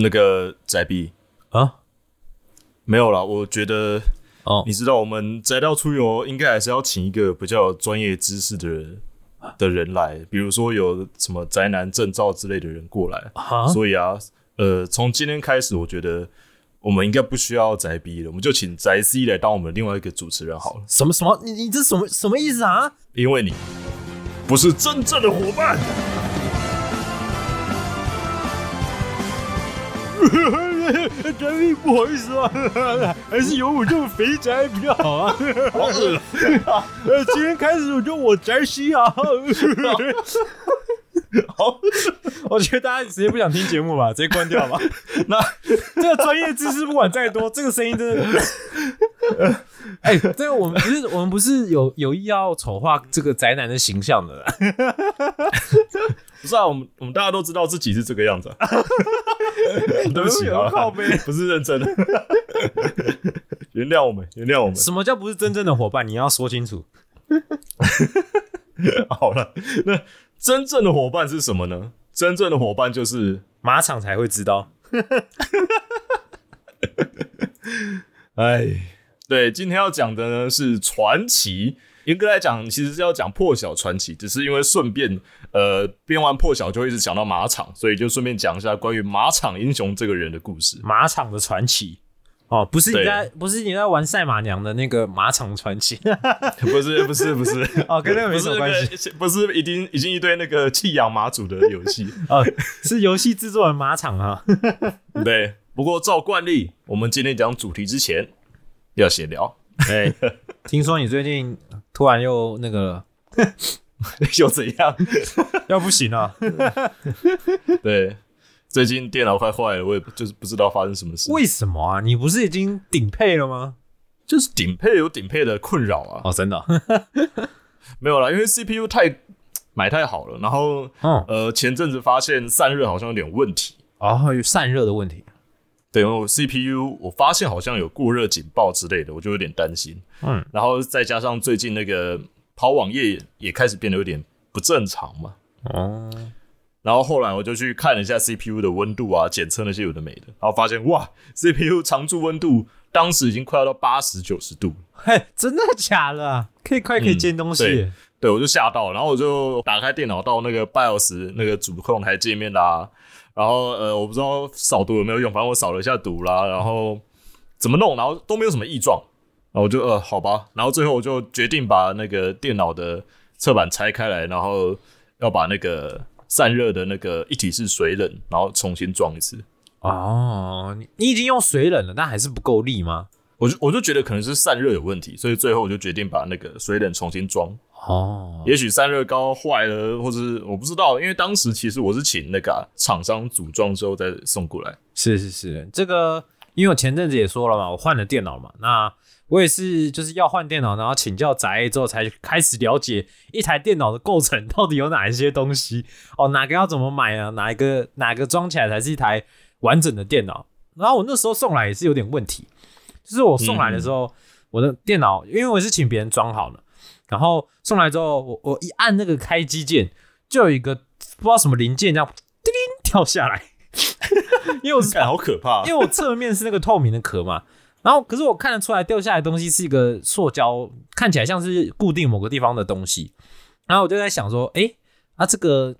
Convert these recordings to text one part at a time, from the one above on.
那个宅币啊，没有啦，我觉得哦你知道，我们宅到出游应该还是要请一个比较有专业知识的人的人来，比如说有什么宅男证照之类的人过来。啊所以啊，呃，从今天开始，我觉得我们应该不需要宅 B 了，我们就请宅 C 来当我们另外一个主持人好了，什么什么？你你这什么什么意思啊？因为你不是真正的伙伴。宅币不好意思啊，还是有我这种肥宅比较好啊。好恶呃，今天开始我就我宅西啊。好，我觉得大家直接不想听节目吧，直接关掉吧。那这个专业知识不管再多，这个声音真的，哎、这个我们不是我们不是有有意要丑化这个宅男的形象的啦，不是啊，我们我们大家都知道自己是这个样子、啊。对不起啊，靠背 不是认真的，原谅我们，原谅我们。什么叫不是真正的伙伴？你要说清楚。好了，那真正的伙伴是什么呢？真正的伙伴就是，马场才会知道。哎，对，今天要讲的呢是传奇。严格来讲，其实是要讲破晓传奇，只是因为顺便，呃，编完破晓就会一直讲到马场，所以就顺便讲一下关于马场英雄这个人的故事。马场的传奇。哦，不是你对在，不是你在玩赛马娘的那个马场传奇 不是，不是，不是，哦，跟那个没什么关系，不是已经已经一堆那个弃养马主的游戏。哦，是游戏制作人马场啊。对，不过照惯例，我们今天讲主题之前要闲聊。哎，听说你最近突然又那个 又怎样？要不行了，对，最近电脑快坏了，我也不就是不知道发生什么事。为什么啊？你不是已经顶配了吗？就是顶配有顶配的困扰啊，哦，真的，没有啦，因为 CPU 太买太好了，然后嗯呃前阵子发现散热好像有点问题。哦，有散热的问题。对，因为我 CPU 我发现好像有过热警报之类的，我就有点担心。嗯，然后再加上最近那个跑网页也开始变得有点不正常嘛。哦，然后后来我就去看了一下 CPU 的温度啊，检测那些有的没的，然后发现哇，CPU 常驻温度当时已经快要到八十九十度，嘿，真的假的啊？可以快可以煎东西耶。对我就吓到了，然后我就打开电脑到那个 BIOS 那个主控台界面啦，然后呃我不知道扫毒有没有用，反正我扫了一下毒啦，然后怎么弄，然后都没有什么异状，然后我就呃好吧，然后最后我就决定把那个电脑的侧板拆开来，然后要把那个散热的那个一体式水冷，然后重新装一次。哦，你你已经用水冷了，但还是不够力吗？我就我就觉得可能是散热有问题，所以最后我就决定把那个水冷重新装。哦，也许散热膏坏了，或者是我不知道，因为当时其实我是请那个啊、厂商组装之后再送过来。是是是，这个因为我前阵子也说了嘛，我换了电脑嘛，那我也是就是要换电脑，然后请教宅之后才开始了解一台电脑的构成到底有哪一些东西哦，哪个要怎么买啊，哪一个哪个装起来才是一台完整的电脑。然后我那时候送来也是有点问题，就是我送来的时候，我的电脑因为我是请别人装好了，然后送来之后，我我一按那个开机键，就有一个不知道什么零件这样叮铃跳下来，因为我是看好可怕。因为我侧面是那个透明的壳嘛，然后可是我看得出来掉下来的东西是一个塑胶，看起来像是固定某个地方的东西，然后我就在想说，诶，啊这个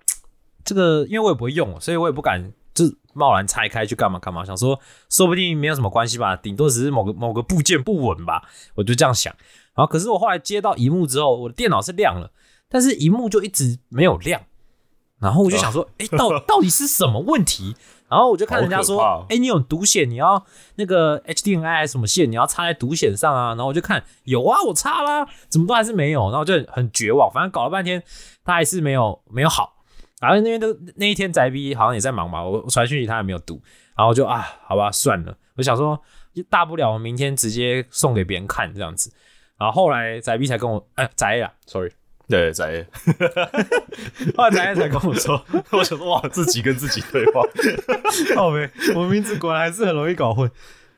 这个，因为我也不会用，所以我也不敢就贸然拆开去干嘛干嘛，想说说不定没有什么关系吧，顶多只是某个某个部件不稳吧，我就这样想。然后可是我后来接到荧幕之后，我的电脑是亮了，但是荧幕就一直没有亮。然后我就想说，哎、到 到底是什么问题？然后我就看人家说哎、你有独显，你要那个 HDMI 什么线，你要插在独显上啊。然后我就看有啊，我插啦，怎么都还是没有，然后我就很绝望。反正搞了半天，他还是没有没有好。然后那边都那一天宅逼好像也在忙吧，我我传讯息他也没有读，然后我就啊，好吧，算了。我想说，大不了我明天直接送给别人看这样子。然后后来宅 B 才跟我，哎、宅 A 啊，sorry，对，在 后来宅 A 才跟我说，我想说哇，自己跟自己对话，好呗，我名字果然还是很容易搞混。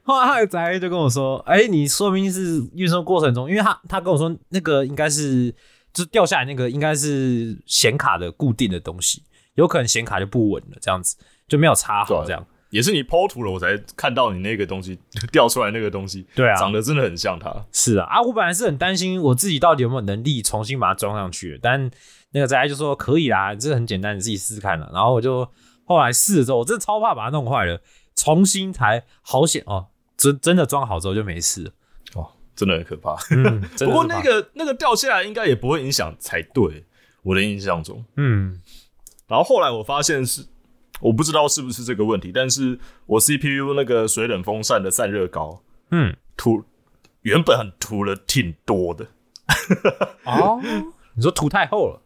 后来他的宅就跟我说：“哎、你说明是运送过程中，因为他他跟我说那个应该是就是掉下来那个应该是显卡的固定的东西，有可能显卡就不稳了，这样子就没有插好，这样也是你剖图了，我才看到你那个东西 掉出来那个东西，对啊长得真的很像它。是啊啊！我本来是很担心我自己到底有没有能力重新把它装上去，但那个宅就说可以啦，这很简单，你自己试试看啦。然后我就后来试了之后，我真的超怕把它弄坏了，重新才好险哦，真真的装好之后就没事了。哦，真的很可怕。嗯，不过那个那个掉下来应该也不会影响才对，我的印象中。嗯然后后来我发现是，我不知道是不是这个问题，但是我 CPU 那个水冷风扇的散热膏嗯涂原本很涂了挺多的，哦，你说涂太厚了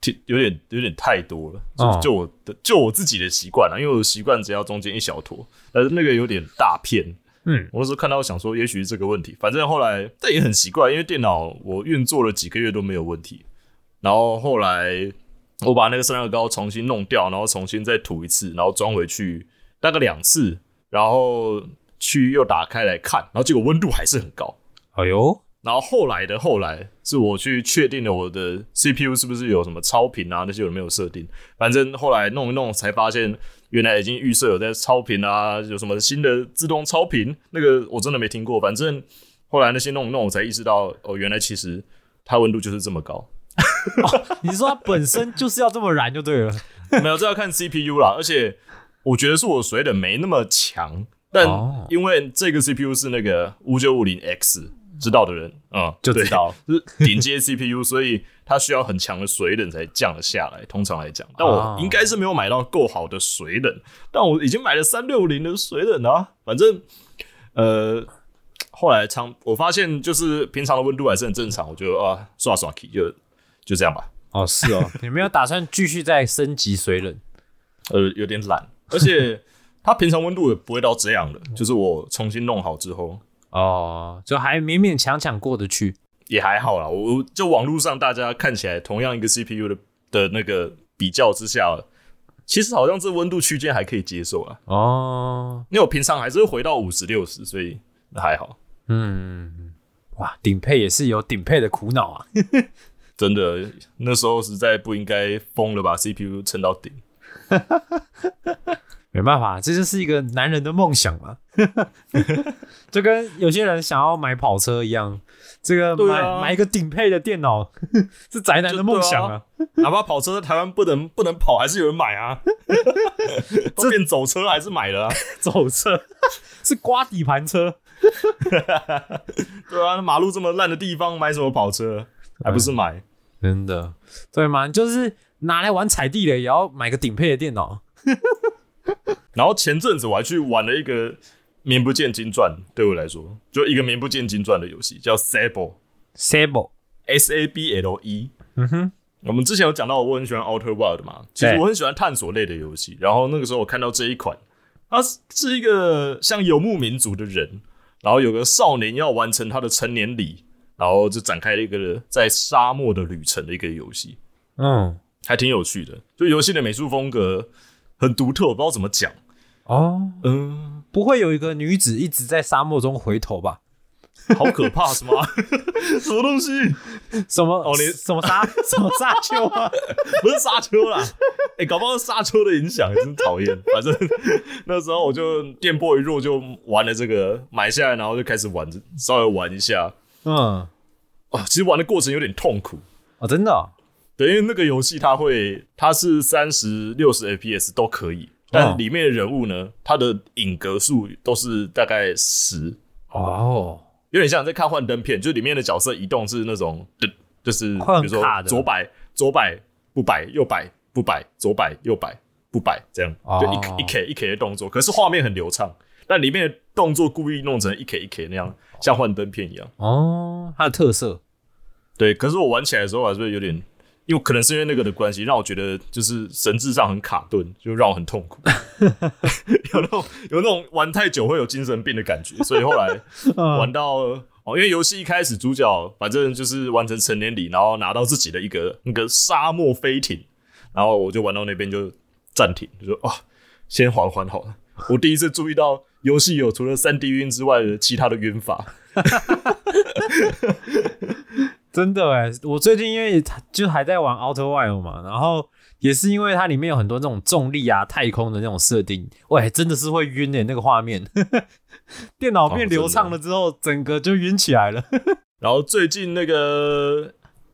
挺有点有点太多了。就、哦就我的就我自己的习惯了，因为我的习惯只要中间一小坨，但是那个有点大片。嗯我那时候看到想说，也许是这个问题。反正后来但也很奇怪，因为电脑我运作了几个月都没有问题，然后后来我把那个散热膏重新弄掉，然后重新再涂一次，然后装回去大概两次，然后去又打开来看，然后结果温度还是很高。哎呦，然后后来的后来是我去确定了我的 CPU 是不是有什么超频啊那些有没有设定，反正后来弄一弄才发现原来已经预设有在超频啊，有什么新的自动超频，那个我真的没听过。反正后来那些弄一弄，我才意识到哦，原来其实它温度就是这么高。你说它本身就是要这么燃就对了。没有，这要看 CPU 啦。而且我觉得是我水冷没那么强，但哦因为这个 CPU 是那个五九五零 X，知道的人嗯就知道了是顶阶 CPU，所以它需要很强的水冷才降得下来。通常来讲，但我哦应该是没有买到够好的水冷，但我已经买了三六零的水冷啊。反正呃。后来常我发现，就是平常的温度还是很正常，我就啊刷刷 key 就就这样吧。哦，是哦，你没有打算继续再升级水冷？呃，有点懒，而且 它平常温度也不会到这样的，就是我重新弄好之后哦，就还勉勉强强过得去。也还好啦。我我就网络上大家看起来同样一个 CPU 的的那个比较之下，其实好像这温度区间还可以接受啊。哦，因为我平常还是会回到五十六十，所以那还好。嗯，哇，顶配也是有顶配的苦恼啊。真的，那时候实在不应该疯了把 CPU 撑到顶。没办法，这就是一个男人的梦想嘛，就跟有些人想要买跑车一样，这个买、买一个顶配的电脑 是宅男的梦想啊。哪怕跑车在台湾不能不能跑，还是有人买啊。这变走车还是买了啊。走车是刮底盘车，对啊，马路这么烂的地方，买什么跑车？还不是买？真的对吗？就是拿来玩踩地雷，也要买个顶配的电脑。然后前阵子我还去玩了一个名不见经传，对我来说就一个名不见经传的游戏，叫 Sable Sable，S A B L E。嗯哼，我们之前有讲到我很喜欢 Outer Wild 嘛，其实我很喜欢探索类的游戏。然后那个时候我看到这一款，它是是一个像游牧民族的人，然后有个少年要完成他的成年礼，然后就展开了一个在沙漠的旅程的一个游戏，嗯，还挺有趣的。就游戏的美术风格很独特，我不知道怎么讲。哦，嗯，不会有一个女子一直在沙漠中回头吧？好可怕是吗？什么东西？什么？哦你什么沙 什么沙丘啊？不是沙丘啦，哎、搞不好是沙丘的影响，真讨厌。反正 那时候我就电波一弱就玩了这个，买下来然后就开始玩，稍微玩一下。嗯，哦，其实玩的过程有点痛苦，啊，真的哦、对，因为那个游戏它会，它是三十六十 FPS 都可以，但里面的人物呢，它的影格数都是大概十，哦，有点像在看幻灯片，就里面的角色移动是那种，就就是比如说左摆左摆不摆，右摆不摆，左摆右摆不摆，这样哦。就一一 K 一 K 的动作，可是画面很流畅，但里面的动作故意弄成一 K 一 K 那样，像幻灯片一样。哦，它的特色对，可是我玩起来的时候还是会有点，因为可能是因为那个的关系，让我觉得就是神智上很卡顿，就让我很痛苦，有那种有那种玩太久会有精神病的感觉，所以后来 玩到哦，因为游戏一开始主角反正就是完成成年礼，然后拿到自己的一个那个沙漠飞艇，然后我就玩到那边就暂停，就说哦，先缓缓好了。我第一次注意到游戏有除了三 D 晕之外的其他的晕法。真的哎，我最近因为就还在玩 Outer Wild 嘛，然后也是因为它里面有很多那种重力啊、太空的那种设定，喂，真的是会晕诶、那个画面。电脑变流畅了之后，整个就晕起来了。然后最近那个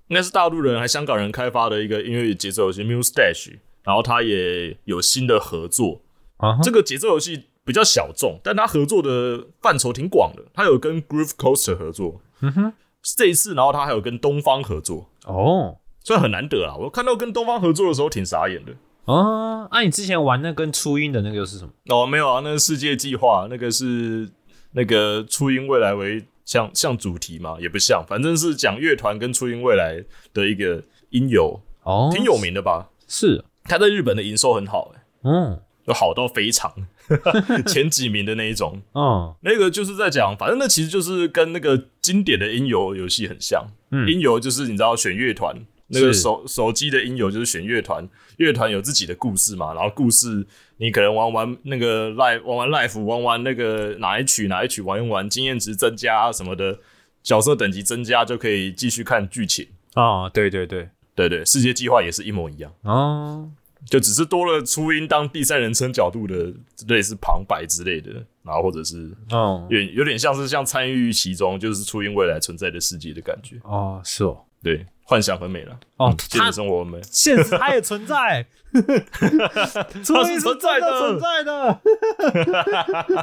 应该是大陆人还香港人开发的一个音乐节奏游戏 Mustache，然后它也有新的合作。啊这个节奏游戏比较小众，但它合作的范畴挺广的。它有跟 Groove Coaster 合作，嗯哼，这一次，然后它还有跟东方合作，哦所以很难得啊。我看到跟东方合作的时候挺傻眼的。哦，啊，你之前玩那跟初音的那个又是什么？哦，没有啊，那个世界计划那个是那个初音未来为像像主题嘛，也不像，反正是讲乐团跟初音未来的一个音游，哦，挺有名的吧？是，它在日本的营收很好、欸，嗯就好到非常 前几名的那一种。嗯 那个就是在讲，反正那其实就是跟那个经典的音游游戏很像。嗯音游就是你知道选乐团，那个手手机的音游就是选乐团，乐团有自己的故事嘛，然后故事你可能玩玩那个 live 玩玩 live 玩玩那个哪一曲哪一曲玩一玩，经验值增加啊什么的，角色等级增加就可以继续看剧情。哦，对对对，对对，世界计划也是一模一样。哦，就只是多了初音当第三人称角度的类似旁白之类的，然后或者是哦有有点像是像参与其中，就是初音未来存在的世界的感觉。哦，是哦，对，幻想很美了。哦嗯现实生活很美。现实它也存在，初音是存在的存在的，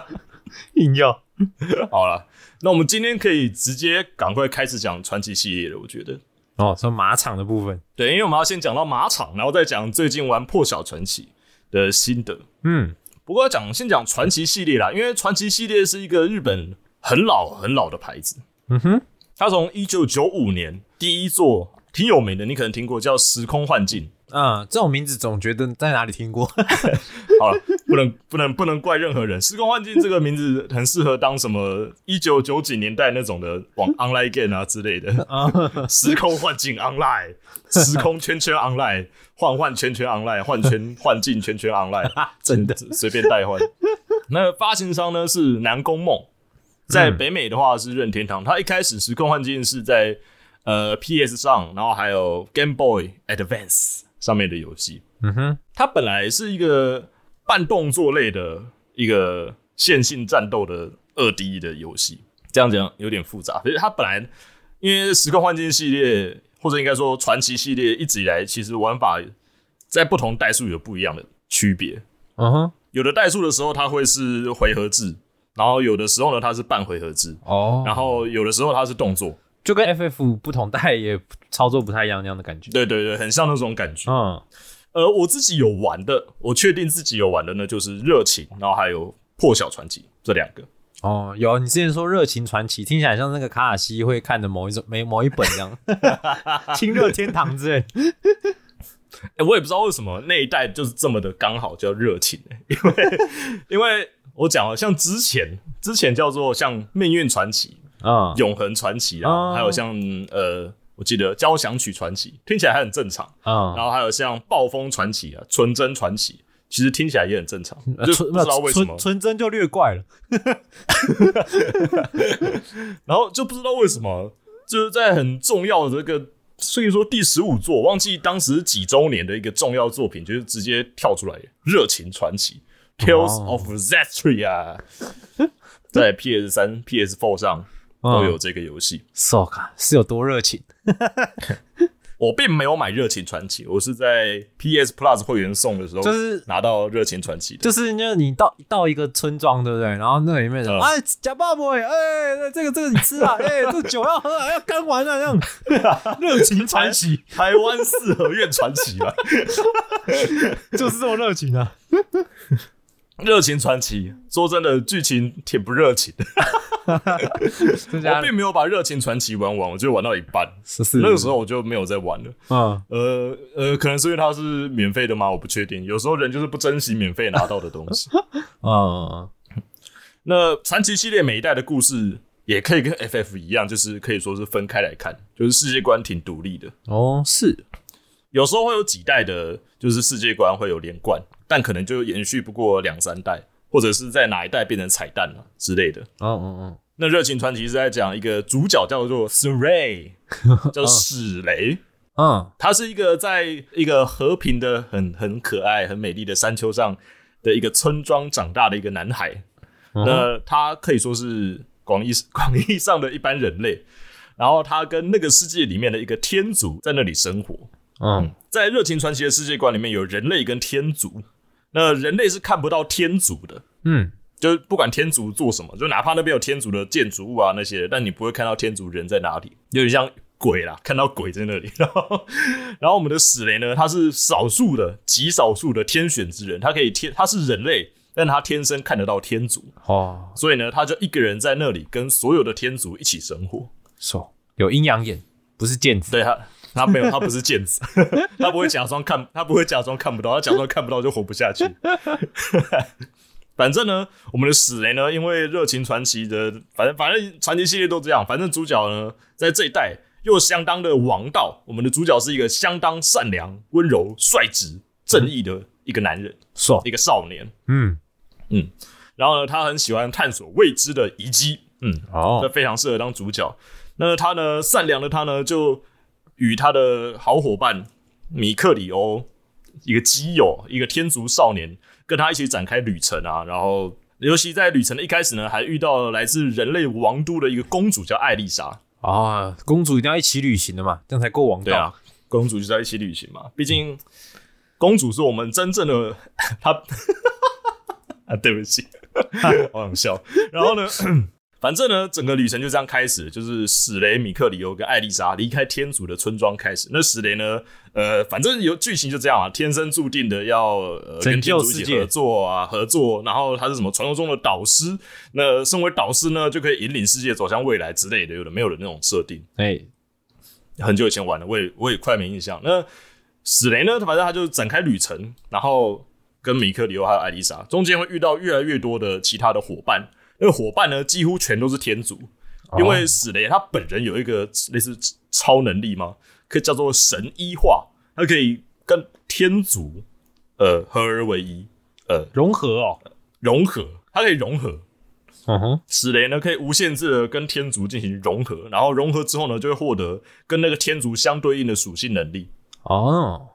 硬要好了，那我们今天可以直接赶快开始讲传奇系列了。我觉得，哦，说马场的部分，对，因为我们要先讲到马场，然后再讲最近玩破晓传奇的心得。嗯不过要讲先讲传奇系列啦，因为传奇系列是一个日本很老很老的牌子，嗯哼，它从一九九五年第一座挺有名的，你可能听过叫《时空幻境》。嗯，这种名字总觉得在哪里听过，好了，不能不能不能怪任何人。时空幻境这个名字很适合当什么一九九几年代那种的网 online game 啊之类的。时空幻境 online，时空圈圈 online，幻幻圈圈 online，幻圈幻境圈圈 online，真的随便代换。那发行商呢是南宫梦，在北美的话是任天堂。它一开始时空幻境是在呃 PS 上，然后还有 Game Boy Advance 上面的游戏。嗯哼，它本来是一个半动作类的一个线性战斗的二 D 的游戏，这样讲有点复杂。可是它本来因为时空幻境系列，或者应该说传奇系列，一直以来其实玩法在不同代数有不一样的区别。嗯哼，有的代数的时候它会是回合制，然后有的时候呢它是半回合制，哦，然后有的时候它是动作。就跟 FF 不同代也操作不太一样那样的感觉，对对对，很像那种感觉。嗯，呃，我自己有玩的，我确定自己有玩的呢，就是热情，然后还有破晓传奇这两个。哦，有你之前说热情传奇，听起来像那个卡卡西会看的某一种某 某一本这样，亲热天堂之类的，哎、我也不知道为什么那一代就是这么的刚好叫热情、欸，因为因为我讲了，像之前之前叫做像命运传奇、嗯，永恒传奇啊，哦还有像呃，我记得交响曲传奇，听起来还很正常。啊，然后还有像暴风传奇啊、纯真传奇，其实听起来也很正常，就纯不知道为什么。纯。真就略怪了，然后就不知道为什么，就是在很重要的这个，所以说第十五座，忘记当时几周年的一个重要作品，就是直接跳出来《热情传奇》（Tales 哦。of Zestria），在 PS 三、PS Four 上都有这个游戏。，so 卡是有多热情，我并没有买热情传奇，我是在 PS Plus 会员送的时候，就是拿到热情传奇的。就是那你到到一个村庄，对不对？然后那里面人，嗯哎，假爸爸，哎，这个这个你吃啊，哎，这个酒要喝啊，要干完啊，这样 热情传奇 台湾四合院传奇嘛，就是这么热情啊。热情传奇。说真的，剧情挺不热情的。我并没有把热情传奇玩完，我就玩到一半，那个时候我就没有再玩了。嗯，呃呃，可能是因为它是免费的吗？我不确定。有时候人就是不珍惜免费拿到的东西。嗯，那传奇系列每一代的故事也可以跟 FF 一样，就是可以说是分开来看，就是世界观挺独立的。哦，是，有时候会有几代的，就是世界观会有连贯，但可能就延续不过两三代，或者是在哪一代变成彩蛋了之类的。哦哦哦，那热情传奇是在讲一个主角叫做 Sray，叫史雷。嗯，他是一个在一个和平的、很很可爱、很美丽的山丘上的一个村庄长大的一个男孩。那他可以说是广义 广义上的一般人类，然后他跟那个世界里面的一个天族在那里生活。嗯，在热情传奇的世界观里面，有人类跟天族。那人类是看不到天族的，嗯，就是不管天族做什么，就哪怕那边有天族的建筑物啊那些，但你不会看到天族人在哪里，有点像鬼啦，看到鬼在那里。然后，然后我们的史雷呢，他是少数的、极少数的天选之人，他可以天，他是人类，但他天生看得到天族，哦，所以呢，他就一个人在那里跟所有的天族一起生活。手有阴阳眼，不是剑子。对他，他没有，他不是剑子，他不会假装看，他不会假装看不到，他假装看不到就活不下去。反正呢，我们的史雷呢，因为热情传奇的，反正反正传奇系列都这样，反正主角呢，在这一代又相当的王道。我们的主角是一个相当善良、温柔、率直、正义的一个男人，爽，一个少年。嗯嗯，然后呢，他很喜欢探索未知的遗迹，嗯，这哦，非常适合当主角。那他呢，善良的他呢，就与他的好伙伴米克里欧，一个基友，一个天族少年，跟他一起展开旅程啊。然后，尤其在旅程的一开始呢，还遇到了来自人类王都的一个公主，叫艾丽莎。啊，公主一定要一起旅行的嘛，这样才够王道。对啊，公主就在一起旅行嘛，毕竟公主是我们真正的 她 啊，对不起，好想笑。然后呢，反正呢，整个旅程就这样开始，就是史雷、米克里欧跟艾丽莎离开天主的村庄开始。那史雷呢，呃，反正有剧情就这样啊，天生注定的要、呃、拯跟世界一起合作啊，合作。然后他是什么传说中的导师？那身为导师呢，就可以引领世界走向未来之类的，有的没有的那种设定。哎，很久以前玩的，我也我也快没印象。那史雷呢，反正他就展开旅程，然后跟米克里欧还有艾丽莎中间会遇到越来越多的其他的伙伴。那个伙伴呢，几乎全都是天族，因为史雷他本人有一个类似超能力嘛，可以叫做神医化，他可以跟天族呃合而为一，呃。融合哦，融合，它可以融合。嗯哼，史雷呢可以无限制的跟天族进行融合，然后融合之后呢，就会获得跟那个天族相对应的属性能力。哦，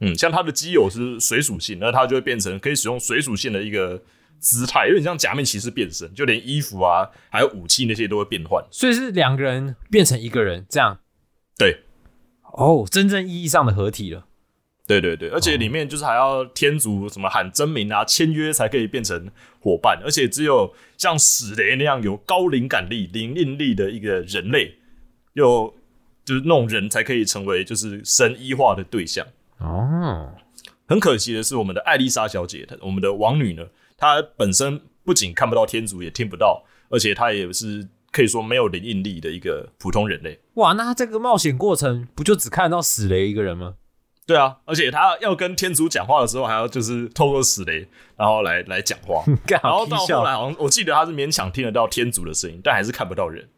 嗯，像他的基友是水属性，那他就会变成可以使用水属性的一个姿态，有点像假面骑士变身，就连衣服啊，还有武器那些都会变换。所以是两个人变成一个人这样。对，哦，真正意义上的合体了。对对对，而且里面就是还要天族什么喊真名啊、签约才可以变成伙伴，而且只有像史雷那样有高灵感力、灵应力的一个人类，又就是那种人才可以成为就是神医化的对象。哦，很可惜的是，我们的艾丽莎小姐，她我们的王女呢，她本身不仅看不到天族，也听不到，而且他也是可以说没有灵应力的一个普通人类。哇，那他这个冒险过程不就只看得到死雷一个人吗？对啊，而且他要跟天族讲话的时候，还要就是透过死雷，然后来来讲话。然后到后来，好像我记得他是勉强听得到天族的声音，但还是看不到人。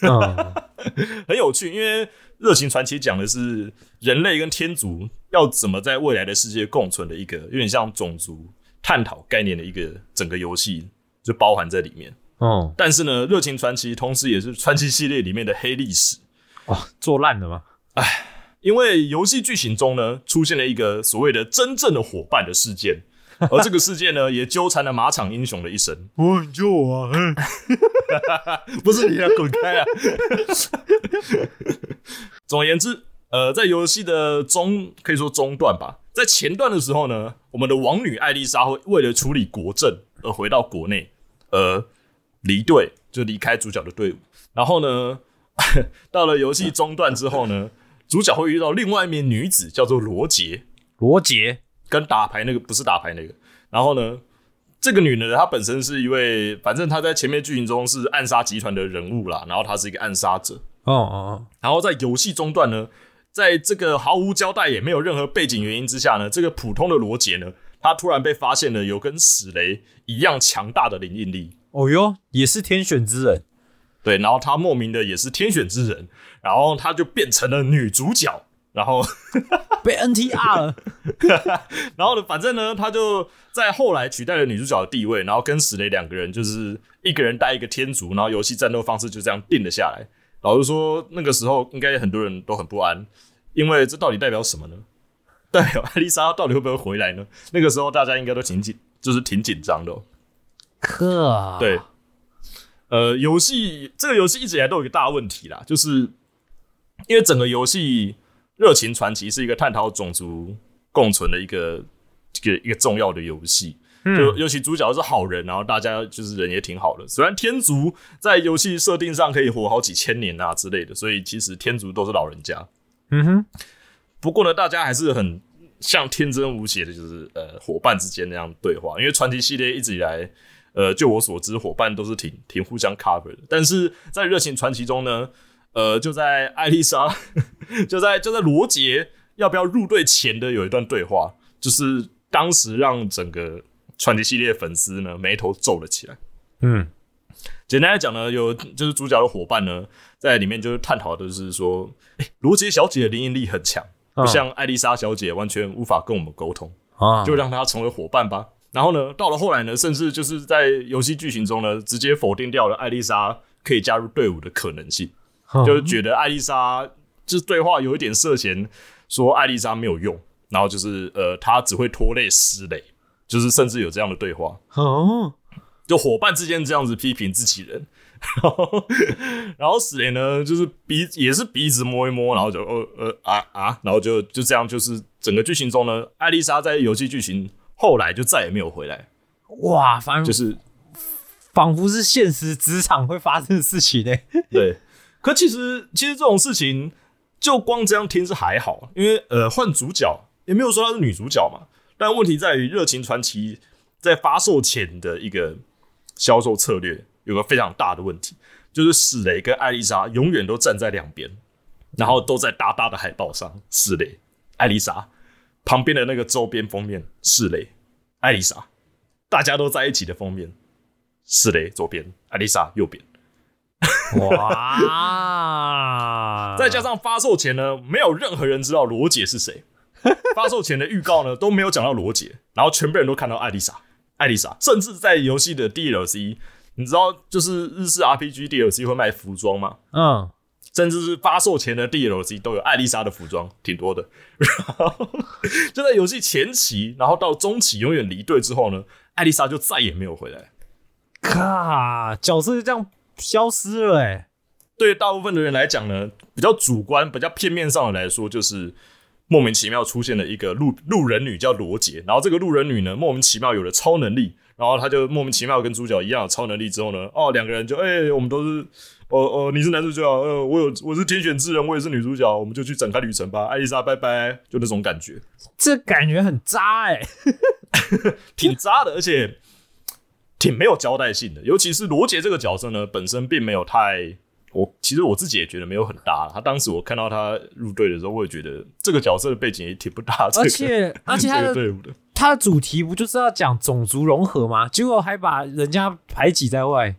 嗯，很有趣，因为《热情传奇》讲的是人类跟天族要怎么在未来的世界共存的一个有点像种族探讨概念的一个整个游戏，就包含在里面。哦，但是呢，《热情传奇》同时也是传奇系列里面的黑历史，哇，做烂了吗？因为游戏剧情中呢出现了一个所谓的真正的伙伴的事件，而这个事件呢也纠缠了马场英雄的一生。我你救我啊！不是你啊，滚开啊！总而言之，呃，在游戏的中可以说中段吧，在前段的时候呢，我们的王女艾丽莎会为了处理国政而回到国内，而离队就离开主角的队伍。然后呢，到了游戏中段之后呢，主角会遇到另外一名女子，叫做罗杰，罗杰，跟打牌那个不是打牌那个。然后呢，这个女的她本身是一位，反正她在前面剧情中是暗杀集团的人物啦，然后她是一个暗杀者。哦哦然后在游戏中段呢，在这个毫无交代也没有任何背景原因之下呢，这个普通的罗杰呢，他突然被发现了有跟史雷一样强大的灵印力。哦，哦哟，也是天选之人，对，然后他莫名的也是天选之人，然后他就变成了女主角，然后 被 NTR 了，然后呢，反正呢，他就在后来取代了女主角的地位，然后跟史雷两个人就是一个人带一个天族，然后游戏战斗方式就这样定了下来。老实说，那个时候应该很多人都很不安，因为这到底代表什么呢？代表艾丽莎到底会不会回来呢？那个时候大家应该都挺紧，就是挺紧张的哦、克，对，呃，游戏这个游戏一直以来都有一个大问题啦，就是因为整个游戏《热情传奇》是一个探讨种族共存的一个一个一个重要的游戏。就尤其主角是好人，然后大家就是人也挺好的。虽然天族在游戏设定上可以活好几千年啊之类的，所以其实天族都是老人家。嗯哼，不过呢，大家还是很像天真无邪的，就是呃伙伴之间那样对话。因为传奇系列一直以来，呃，就我所知，伙伴都是挺挺互相 cover 的。但是在热情传奇中呢，呃，就在艾丽莎，就在就在罗杰要不要入队前的有一段对话，就是当时让整个传奇系列粉丝呢眉头皱了起来。嗯，简单来讲呢，有就是主角的伙伴呢，在里面就是探讨的就是说，哎、罗杰小姐的灵应力很强，不像艾丽莎小姐完全无法跟我们沟通，啊，就让她成为伙伴吧。然后呢，到了后来呢，甚至就是在游戏剧情中呢，直接否定掉了艾丽莎可以加入队伍的可能性，就是觉得艾丽莎就是对话有一点涉嫌说艾丽莎没有用，然后就是呃，她只会拖累施雷，就是甚至有这样的对话。哦，就伙伴之间这样子批评自己人，然后然后史雷呢，就是鼻也是鼻子摸一摸，然后就呃呃啊啊，然后就就这样，就是整个剧情中呢，艾丽莎在游戏剧情后来就再也没有回来，哇，反正就是仿佛是现实职场会发生的事情呢。对。可其实其实这种事情就光这样听是还好，因为呃换主角也没有说她是女主角嘛，但问题在于《热情传奇》在发售前的一个销售策略有个非常大的问题，就是史雷跟艾丽莎永远都站在两边，然后都在大大的海报上，史雷、艾丽莎旁边的那个周边封面，史雷、艾丽莎，大家都在一起的封面，史雷左边，艾丽莎右边。哇，再加上发售前呢，没有任何人知道罗姐是谁。发售前的预告呢都没有讲到罗杰，然后全部人都看到艾丽莎，艾丽莎，甚至在游戏的 DLC，你知道就是日式 RPG DLC 会卖服装吗？嗯，甚至是发售前的 DLC 都有艾丽莎的服装，挺多的。然后就在游戏前期，然后到中期永远离队之后呢，艾丽莎就再也没有回来。咔，角色就这样消失了哎。对大部分的人来讲呢，比较主观、比较片面上的来说，就是莫名其妙出现了一个路路人女叫罗杰，然后这个路人女呢，莫名其妙有了超能力，然后她就莫名其妙跟主角一样有超能力之后呢，哦，两个人就哎、我们都是，哦哦，你是男主角，呃，我有我是天选之人，我也是女主角，我们就去展开旅程吧，艾丽莎，拜拜，就那种感觉，这感觉很渣哎、挺渣的，而且挺没有交代性的。尤其是罗杰这个角色呢，本身并没有太，我其实我自己也觉得没有很搭。他当时我看到他入队的时候，我也觉得这个角色的背景也挺不搭。这个而且 而且他的队伍的，他的主题不就是要讲种族融合吗？结果还把人家排挤在外。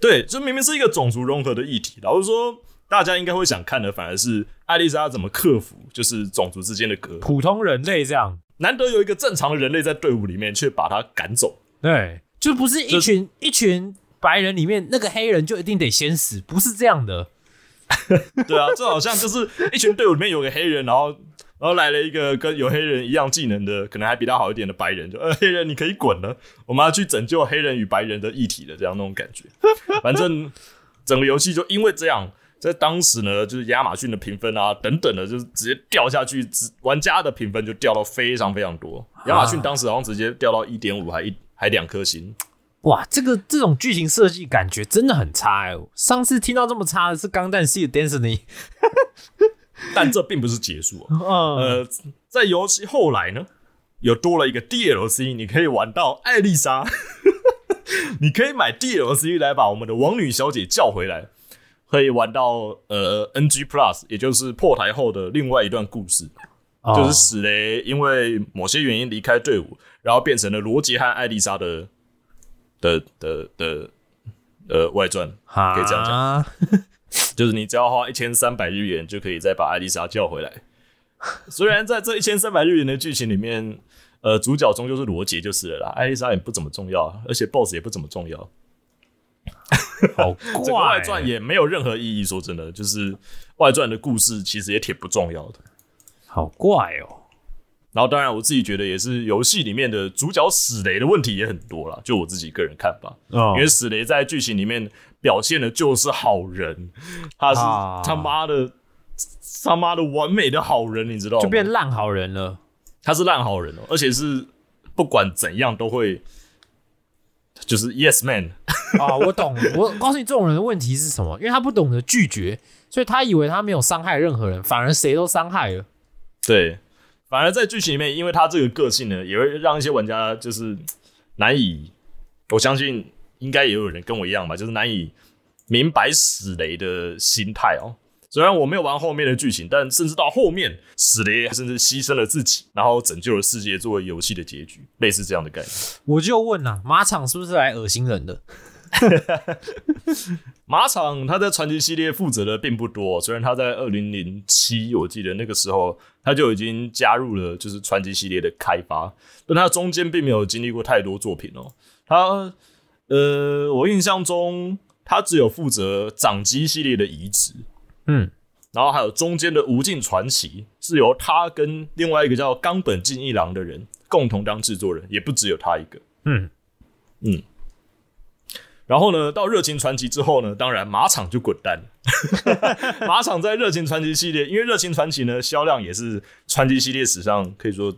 对，这明明是一个种族融合的议题。老实说，大家应该会想看的，反而是艾丽莎怎么克服就是种族之间的隔阂。普通人类这样，难得有一个正常的人类在队伍里面，却把他赶走。对，就不是一群一群白人里面那个黑人就一定得先死，不是这样的。对啊，这好像就是一群队伍里面有个黑人，然后然后来了一个跟有黑人一样技能的，可能还比他好一点的白人，就呃黑人你可以滚了，我们要去拯救黑人与白人的议题的这样那种感觉。反正整个游戏就因为这样，在当时呢，就是亚马逊的评分啊等等的，就是直接掉下去，直玩家的评分就掉到非常非常多。亚马逊当时好像直接掉到一点五，还一还两颗星。哇，这个这种剧情设计感觉真的很差哎、上次听到这么差的是《钢弹系的 Destiny 》，但这并不是结束、呃，在游戏后来呢，有多了一个 DLC，你可以玩到艾丽莎，你可以买 DLC 来把我们的王女小姐叫回来，可以玩到呃 NG Plus，也就是破台后的另外一段故事，哦就是史雷因为某些原因离开队伍，然后变成了罗杰和艾丽莎的的的的呃外传，哈可以这样讲，就是你只要花一千三百日元就可以再把艾丽莎叫回来。虽然在这一千三百日元的剧情里面，呃，主角终究是罗杰就是了啦，艾丽莎也不怎么重要，而且 BOSS 也不怎么重要，好 整个怪、外传也没有任何意义。说真的，就是外传的故事其实也挺不重要的。好怪哦。然后，当然我自己觉得也是游戏里面的主角死雷的问题也很多啦，就我自己个人看法。哦因为死雷在剧情里面表现的就是好人，他是啊他妈的他妈的完美的好人，你知道吗？就变烂好人了。他是烂好人哦，而且是不管怎样都会就是 yes man，啊，我懂。我告诉你，这种人的问题是什么？因为他不懂得拒绝，所以他以为他没有伤害任何人，反而谁都伤害了。对，反而在剧情里面，因为他这个个性呢，也会让一些玩家就是难以，我相信应该也有人跟我一样吧，就是难以明白史雷的心态哦。虽然我没有玩后面的剧情，但甚至到后面，史雷甚至牺牲了自己，然后拯救了世界，作为游戏的结局，类似这样的概念。我就问呐、马场是不是来恶心人的？马场他在传奇系列负责的并不多，虽然他在二零零七，我记得那个时候他就已经加入了就是传奇系列的开发，但他中间并没有经历过太多作品哦。他呃，我印象中他只有负责掌机系列的移植，嗯，然后还有中间的无尽传奇是由他跟另外一个叫冈本进一郎的人共同当制作人，也不只有他一个。嗯嗯。然后呢，到热情传奇之后呢，当然马场就滚蛋了。马场在热情传奇系列，因为热情传奇呢销量也是传奇系列史上可以说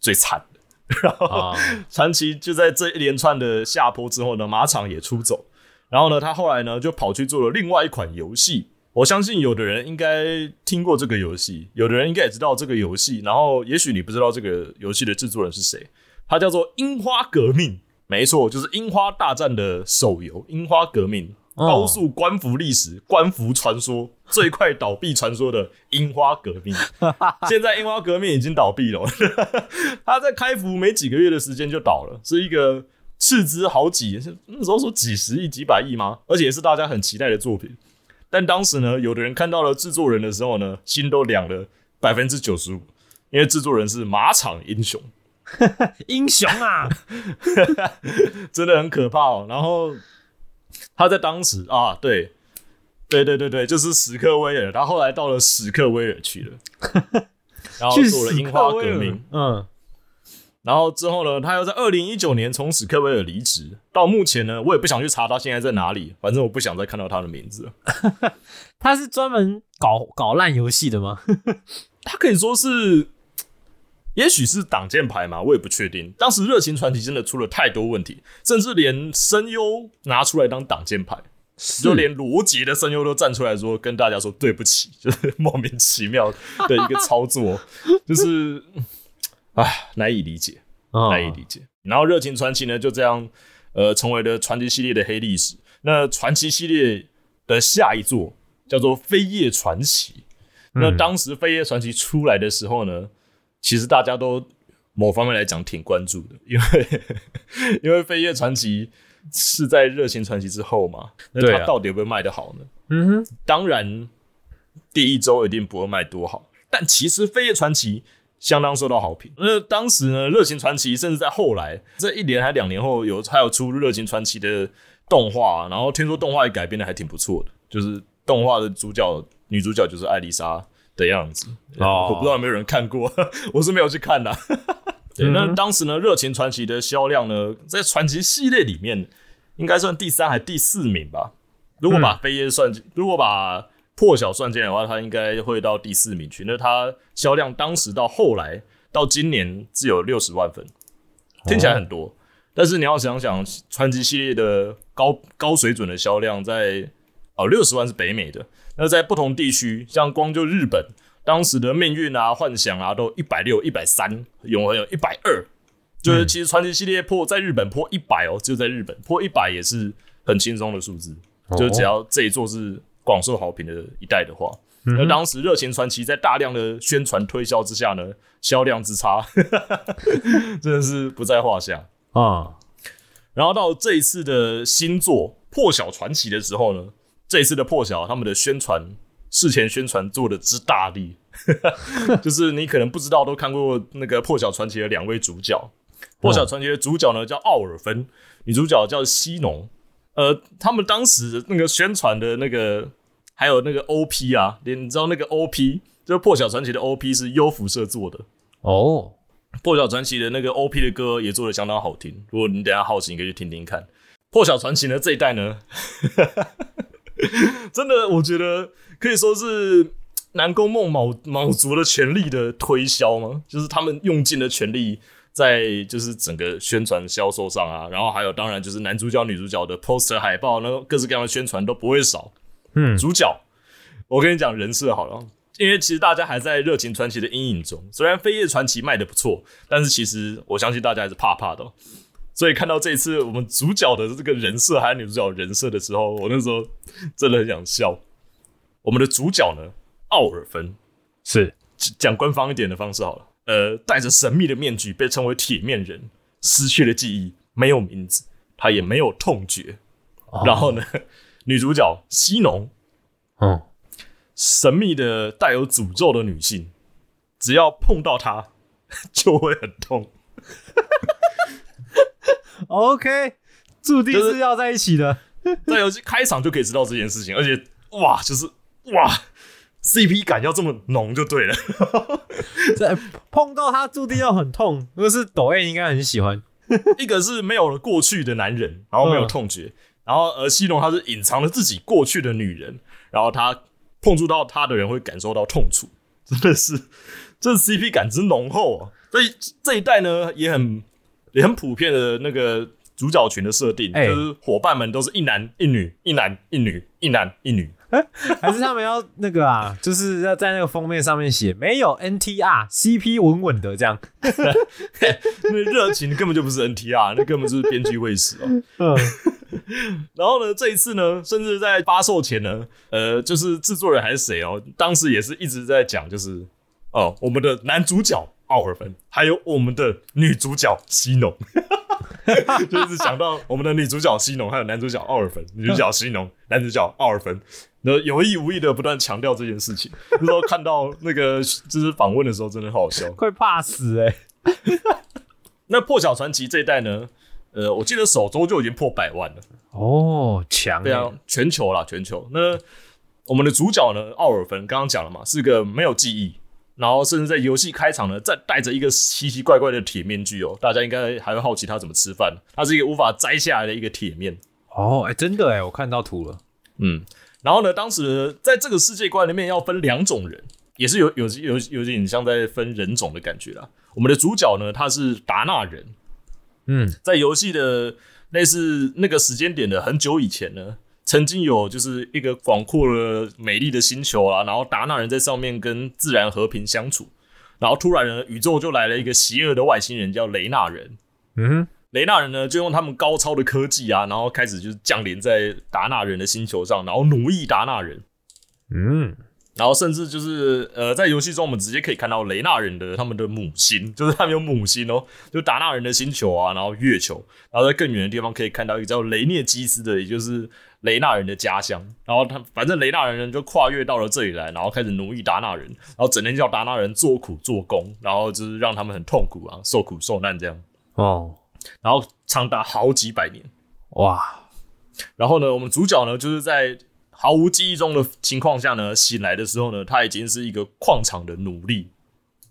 最惨的。然后啊，传奇就在这一连串的下坡之后呢，马场也出走。然后呢，他后来呢就跑去做了另外一款游戏。我相信有的人应该听过这个游戏，有的人应该也知道这个游戏。然后也许你不知道这个游戏的制作人是谁，他叫做《樱花革命》。没错，就是《樱花大战》的手游《樱花革命》，哦高速官服历史、官服传说、最快倒闭传说的《樱花革命》。现在《樱花革命》已经倒闭了，它在开服没几个月的时间就倒了，是一个斥资好几，那时候说几十亿、几百亿吗？而且也是大家很期待的作品。但当时呢，有的人看到了制作人的时候呢，心都凉了百分之九十五，因为制作人是马场英雄。英雄啊！真的很可怕哦。然后他在当时啊，对，对对对对，就是史克威尔，他后来到了史克威尔去了，然后做了史樱花革命。嗯，然后之后呢，他又在二零一九年从史克威尔离职，到目前呢，我也不想去查他现在在哪里，反正我不想再看到他的名字了。他是专门搞搞烂游戏的吗？他可以说是，也许是挡箭牌嘛，我也不确定。当时热情传奇真的出了太多问题，甚至连声优拿出来当挡箭牌。就连罗杰的声优都站出来说，跟大家说对不起，就是莫名其妙的一个操作，就是，唉，难以理解，哦难以理解。然后热情传奇呢，就这样，呃，成为了传奇系列的黑历史。那传奇系列的下一座叫做飞叶传奇。那当时飞叶传奇出来的时候呢，其实大家都某方面来讲挺关注的，因为 因为飞跃传奇是在热情传奇之后嘛，那它到底会不会卖得好呢？嗯哼，当然，第一周一定不会卖多好，但其实飞跃传奇相当受到好评。那当时呢，热情传奇甚至在后来这一年还两年后有还有出热情传奇的动画，然后听说动画也改编的还挺不错的，就是动画的主角女主角就是艾丽莎的样子。哦我不知道有没有人看过，我是没有去看的。对，那嗯当时呢，热情传奇的销量呢，在传奇系列里面应该算第三还第四名吧。如果把飞叶算进，如果把破晓算进来的话，它应该会到第四名去。那它销量当时到后来到今年只有六十万份，听起来很多，但是你要想想，传奇系列的高高水准的销量在哦六十万是北美的，那在不同地区，像光就日本，当时的命运啊、幻想啊，都一百六、一百三，永恒有一百二，就是其实传奇系列破在日本破一百哦，就在日本破一百也是很轻松的数字，就是只要这一座是广受好评的一代的话。那当时热情传奇在大量的宣传推销之下呢，销量之差 真的是不在话下。啊，然后到这一次的新作《破晓传奇》的时候呢，这一次的破晓他们的宣传事前宣传做的之大力，就是你可能不知道都看过那个《破晓传奇》的两位主角，《破晓传奇》的主角呢叫奥尔芬，女主角叫西农。呃，他们当时那个宣传的那个还有那个 OP 啊，你知道那个 OP 就是《破晓传奇》的 OP 是优辐社做的。哦，《破晓传奇》的那个 OP 的歌也做的相当好听，如果你等下好奇，你可以去听听看。《破晓传奇》呢这一代呢，真的我觉得可以说是南宫梦卯卯足了全力的推销嘛，就是他们用尽了全力在就是整个宣传销售上啊，然后还有当然就是男主角女主角的 poster 海报，那各式各样的宣传都不会少。嗯，主角，我跟你讲人设好了，因为其实大家还在热情传奇的阴影中。虽然飞叶传奇卖的不错，但是其实我相信大家还是怕怕的哦。所以看到这一次我们主角的这个人设还有女主角人设的时候，我那时候真的很想笑。我们的主角呢，奥尔芬，是讲官方一点的方式好了，呃，戴着神秘的面具，被称为铁面人，失去了记忆，没有名字，他也没有痛觉。然后呢，女主角西农，嗯，神秘的带有诅咒的女性，只要碰到她 就会很痛。OK，注定是是要在一起的。在游戏开场就可以知道这件事情，而且哇，就是哇，CP 感要这么浓就对了。这碰到他注定要很痛。如果是抖 A 应该很喜欢。一个是没有了过去的男人，然后没有痛觉，然后而西农他是隐藏了自己过去的女人，然后他碰触到他的人会感受到痛楚，真的是这 CP 感之浓厚啊！所以这一代呢也很也很普遍的那个主角群的设定，哎就是伙伴们都是一男一女，一男一女，一男一女。还是他们要那个啊，就是要在那个封面上面写没有 NTR，CP 稳稳的这样。那热情根本就不是 NTR，那根本就是编剧卫士哦。嗯，然后呢，这一次呢，甚至在发售前呢，呃，就是制作人还是谁哦，当时也是一直在讲，就是哦，我们的男主角奥尔芬，还有我们的女主角西农，就一直想到我们的女主角西农，还有男主角奥尔芬，女主角西农，男主角奥尔芬。那有意无意的不断强调这件事情，那时候看到那个就是访问的时候，真的很好笑。会怕死哎、那破晓传奇这一代呢，呃，我记得首周就已经破百万了。哦，强欸对啊，全球啦，全球。那我们的主角呢，奥尔芬刚刚讲了嘛，是个没有记忆，然后甚至在游戏开场呢，再戴着一个奇奇怪怪的铁面具哦，大家应该还会好奇他怎么吃饭。他是一个无法摘下来的一个铁面，哦，哎、真的哎、我看到图了。嗯。然后呢，当时在这个世界观里面要分两种人，也是有有有有点像在分人种的感觉啦。我们的主角呢，他是达纳人，嗯，在游戏的类似那个时间点的很久以前呢，曾经有就是一个广阔的美丽的星球啊，然后达纳人在上面跟自然和平相处，然后突然呢，宇宙就来了一个邪恶的外星人叫雷纳人。嗯哼，雷纳人呢，就用他们高超的科技啊，然后开始就是降临在达纳人的星球上，然后奴役达纳人。嗯，然后甚至就是呃，在游戏中我们直接可以看到雷纳人的他们的母星，就是他们有母星哦，就达纳人的星球啊，然后月球，然后在更远的地方可以看到一个叫雷涅基斯的，也就是雷纳人的家乡。然后他反正雷纳人就跨越到了这里来，然后开始奴役达纳人，然后整天叫达纳人做苦做工，然后就是让他们很痛苦啊，受苦受难这样，哦，然后长达好几百年。哇，然后呢，我们主角呢，就是在毫无记忆中的情况下呢，醒来的时候呢，他已经是一个矿场的奴隶，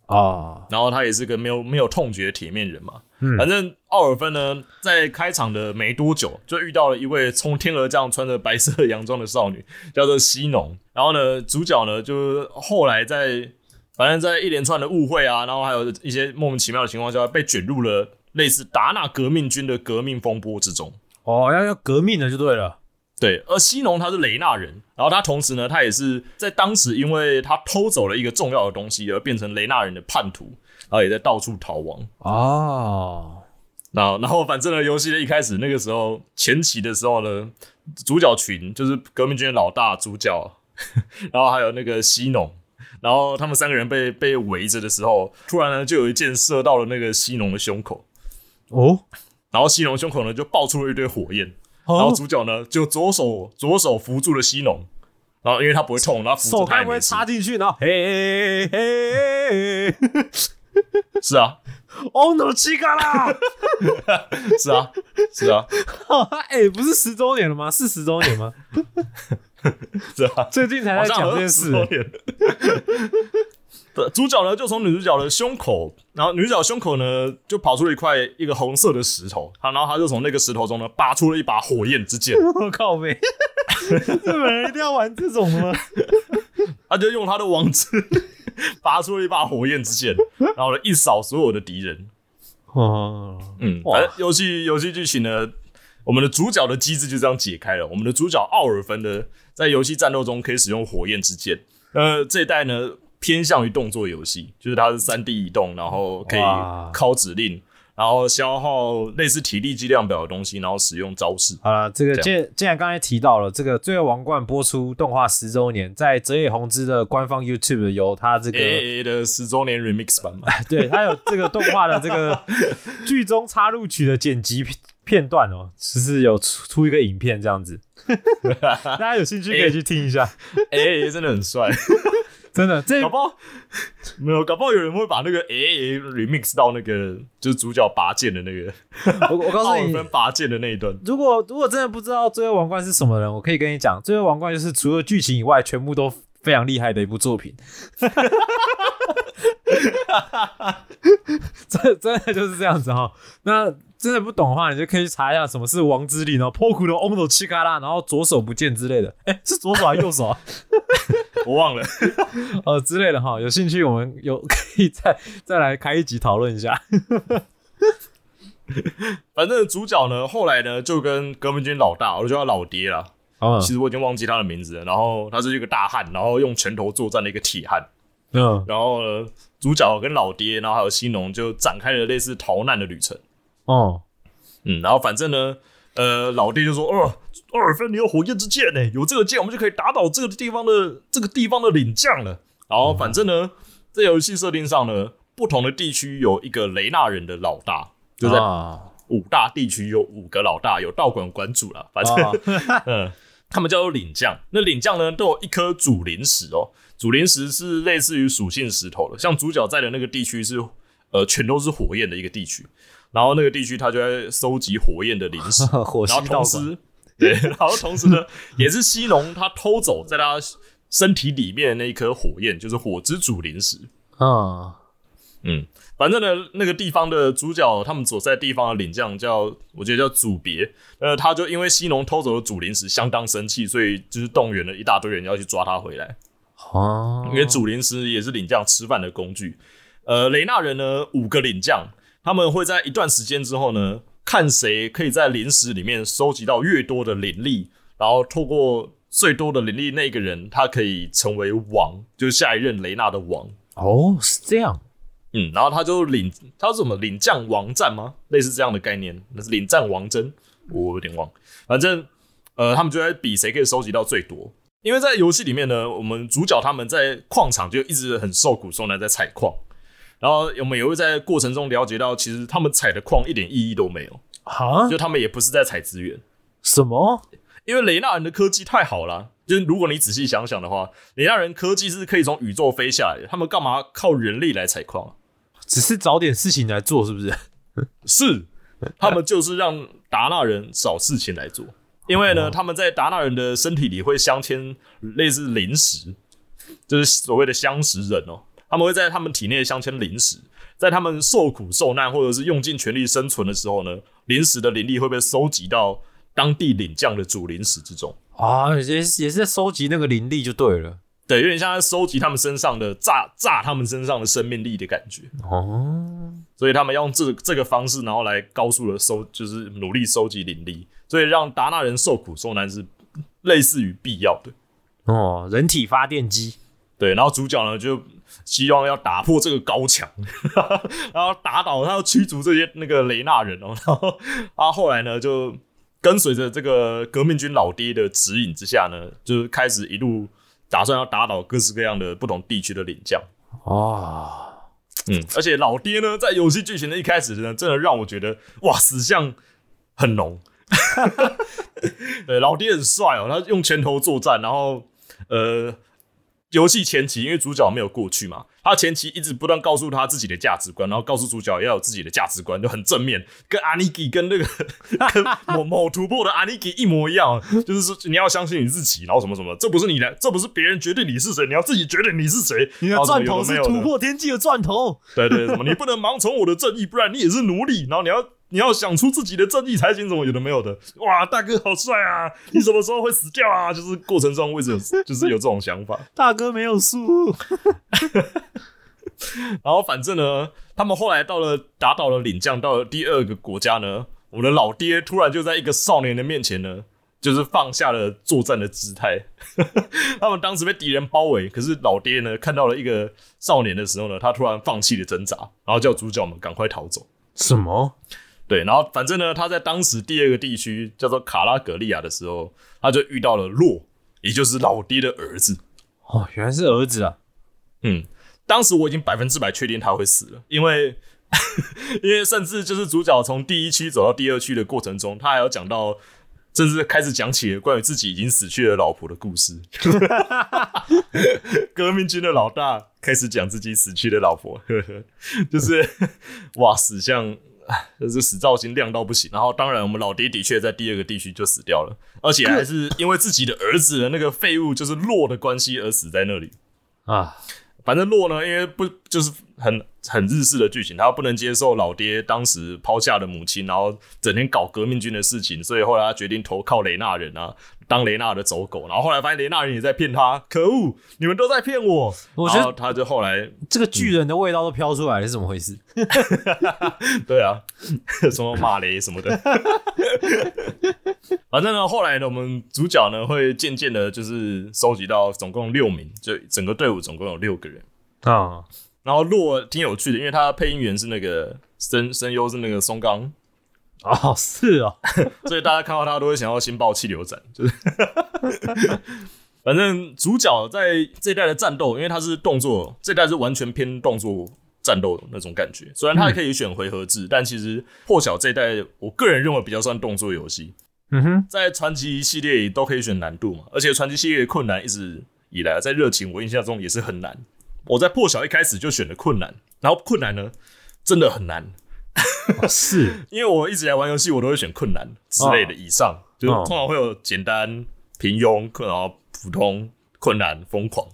啊，然后他也是个没有没有痛觉的铁面人嘛。嗯反正奥尔芬呢，在开场的没多久，就遇到了一位从天而降、穿着白色洋装的少女，叫做西农。然后呢，主角呢，就是后来在反正在一连串的误会啊，然后还有一些莫名其妙的情况下，被卷入了类似达纳革命军的革命风波之中。哦，要要革命的就对了。对，而西农他是雷纳人，然后他同时呢，他也是在当时因为他偷走了一个重要的东西而变成雷纳人的叛徒，然后也在到处逃亡。哦，然后，然后反正呢，游戏的一开始那个时候前期的时候呢，主角群就是革命军的老大主角，然后还有那个西农，然后他们三个人被被围着的时候，突然呢就有一箭射到了那个西农的胸口，哦，然后西农胸口呢就爆出了一堆火焰，然后哦，主角呢就左手左手扶住了西农，然后因为他不会痛，然后扶手该不会着他也没事。插进去，然后嘿嘿，是啊，哦 no 七嘎啦！是啊，是啊，哎，不是十周年了吗？是十周年吗？是啊，最近才在讲这件事。对，主角呢就从女主角的胸口，然后女主角胸口呢就跑出了一块一个红色的石头，他然后他就从那个石头中呢拔出了一把火焰之剑，我靠呗！日本人一定要玩这种的吗？他就用他的王字 拔出了一把火焰之剑，然后呢一扫所有的敌人。哦，嗯，反正游戏游戏剧情呢，我们的主角的机制就这样解开了。我们的主角奥尔芬呢，在游戏战斗中可以使用火焰之剑。呃，这一代呢偏向于动作游戏，就是它是三 D 移动，然后可以哇敲指令，然后消耗类似体力计量表的东西，然后使用招式。好了，这个这既既然刚才提到了这个《罪恶王冠》播出动画十周年，在泽野弘之的官方 YouTube 有他这个 A A 的十周年 Remix 版嘛，对，他有这个动画的这个剧中插入曲的剪辑片片段哦，就是有出出一个影片这样子，大家有兴趣可以去听一下。A A 真的很帅，真的，这搞不好 没有，搞不好有人会把那个 A A remix 到那个就是主角拔剑的那个 我我告诉你拔剑的那一段。如果如果真的不知道《最后王冠》是什么人，我可以跟你讲，《最后王冠》就是除了剧情以外，全部都非常厉害的一部作品。真真的就是这样子哈。那真的不懂的话，你就可以去查一下什么是王之力，然后 Poku 的 Omo 七卡拉，然后左手不见之类的。哎、是左手还是右手啊？我忘了，呃 之类的哈。有兴趣我们有可以再再来开一集讨论一下。反正主角呢，后来呢就跟革命军老大，我就叫他老爹了。嗯其实我已经忘记他的名字了。然后他是一个大汉，然后用拳头作战的一个铁汉。嗯然后呢，主角跟老爹，然后还有西农就展开了类似逃难的旅程。哦嗯，然后反正呢，呃，老爹就说：“哦，奥尔芬，你有火焰之剑呢，有这个剑，我们就可以打倒这个地方的这个地方的领将了。”然后反正呢，在游戏设定上呢，不同的地区有一个雷纳人的老大，就在啊五大地区有五个老大，有道馆馆主了，反正、啊 嗯，他们叫做领将。那领将呢，都有一颗主灵石哦，主灵石是类似于属性石头的，像主角在的那个地区是呃全都是火焰的一个地区，然后那个地区他就在收集火焰的灵石，火然后同时对，然后同时呢，也是西农他偷走在他身体里面的那一颗火焰，就是火之主灵石。啊嗯，反正呢，那个地方的主角，他们所在地方的领将叫，我觉得叫祖别。呃，他就因为西农偷走了主灵石，相当生气，所以就是动员了一大堆人要去抓他回来。哦因为主灵石也是领将吃饭的工具。呃，雷纳人呢，五个领将，他们会在一段时间之后呢，看谁可以在灵石里面收集到越多的灵力，然后透过最多的灵力那个人，他可以成为王，就是下一任雷纳的王。哦是这样嗯，然后他就领，他是什么领将王战吗？类似这样的概念，那是领战王争，我有点忘。反正呃，他们就在比谁可以收集到最多。因为在游戏里面呢，我们主角他们在矿场就一直很受苦受难在采矿，然后我们也会在过程中了解到，其实他们采的矿一点意义都没有，啊就他们也不是在采资源，什么因为雷纳人的科技太好了。就是如果你仔细想想的话，雷纳人科技是可以从宇宙飞下来的，他们干嘛靠人力来采矿啊？只是找点事情来做是不是？是，他们就是让达纳人找事情来做，因为呢，他们在达纳人的身体里会镶嵌类似灵石，就是所谓的相识人哦，他们会在他们体内镶嵌灵石，在他们受苦受难或者是用尽全力生存的时候呢，临时的灵力会被收集到当地领将的主灵石之中。啊，也是也是在收集那个灵力就对了。对，有点像在收集他们身上的炸炸他们身上的生命力的感觉。哦，所以他们要用这这个方式，然后来高速的收，就是努力收集灵力，所以让达纳人受苦受难是类似于必要的。哦，人体发电机。对，然后主角呢就希望要打破这个高墙，然后打倒他，要驱逐这些那个雷纳人哦。然后他后来呢就跟随着这个革命军老爹的指引之下呢，就是开始一路打算要打倒各式各样的不同地区的领将。哦，嗯，而且老爹呢，在游戏剧情的一开始呢，真的让我觉得哇，死相很浓。对，老爹很帅哦，他用拳头作战，然后呃。游戏前期，因为主角没有过去嘛，他前期一直不断告诉他自己的价值观，然后告诉主角要有自己的价值观，就很正面，跟阿尼基跟那个跟某某突破的阿尼基一模一样，就是说你要相信你自己，然后什么什么，这不是你的，这不是别人决定你是谁，你要自己决定你是谁。你的钻头是突破天际的钻头，对对，什么你不能盲从我的正义，不然你也是奴隶。然后你要。你要想出自己的正义才行，怎么有的没有的？哇，大哥好帅啊！你什么时候会死掉啊？就是过程中为什么就是有这种想法？大哥没有输。然后反正呢，他们后来到了打倒了领将，到了第二个国家呢，我的老爹突然就在一个少年的面前呢，就是放下了作战的姿态。他们当时被敌人包围，可是老爹呢看到了一个少年的时候呢，他突然放弃了挣扎，然后叫主角们赶快逃走。什么？对，然后反正呢，他在当时第二个地区叫做卡拉格利亚的时候，他就遇到了洛，也就是老爹的儿子。哦，原来是儿子啊。嗯，当时我已经百分之百确定他会死了，因为 因为甚至就是主角从第一区走到第二区的过程中，他还要讲到，甚至开始讲起了关于自己已经死去的老婆的故事。革命军的老大开始讲自己死去的老婆，就是哇，死相。就是死造型亮到不行，然后当然我们老爹的确在第二个地区就死掉了，而且还是因为自己的儿子的那个废物就是洛的关系而死在那里啊。反正洛呢，因为不就是很很日式的剧情，他不能接受老爹当时抛下的母亲，然后整天搞革命军的事情，所以后来他决定投靠雷纳人啊。当雷纳的走狗，然后后来发现雷纳人也在骗他，可恶！你们都在骗我。我觉得他就后来这个巨人的味道都飘出来了，是怎么回事？对啊，什么马雷什么的。反正呢，后来呢，我们主角呢会渐渐的，就是收集到总共六名，就整个队伍总共有六个人啊。然后洛挺有趣的，因为他配音员是那个声声优是那个松冈。哦，是哦，所以大家看到他都会想要先爆气流斩，就是，反正主角在这代的战斗，因为他是动作，这代是完全偏动作战斗的那种感觉。虽然他也可以选回合制，但其实破晓这代，我个人认为比较算动作游戏。嗯哼，在传奇系列里都可以选难度嘛，而且传奇系列的困难一直以来在热情我印象中也是很难。我在破晓一开始就选了困难，然后困难呢真的很难。是 因为我一直在玩游戏，我都会选困难之类的以上，就通常会有简单、平庸、然后普通、困难、疯狂。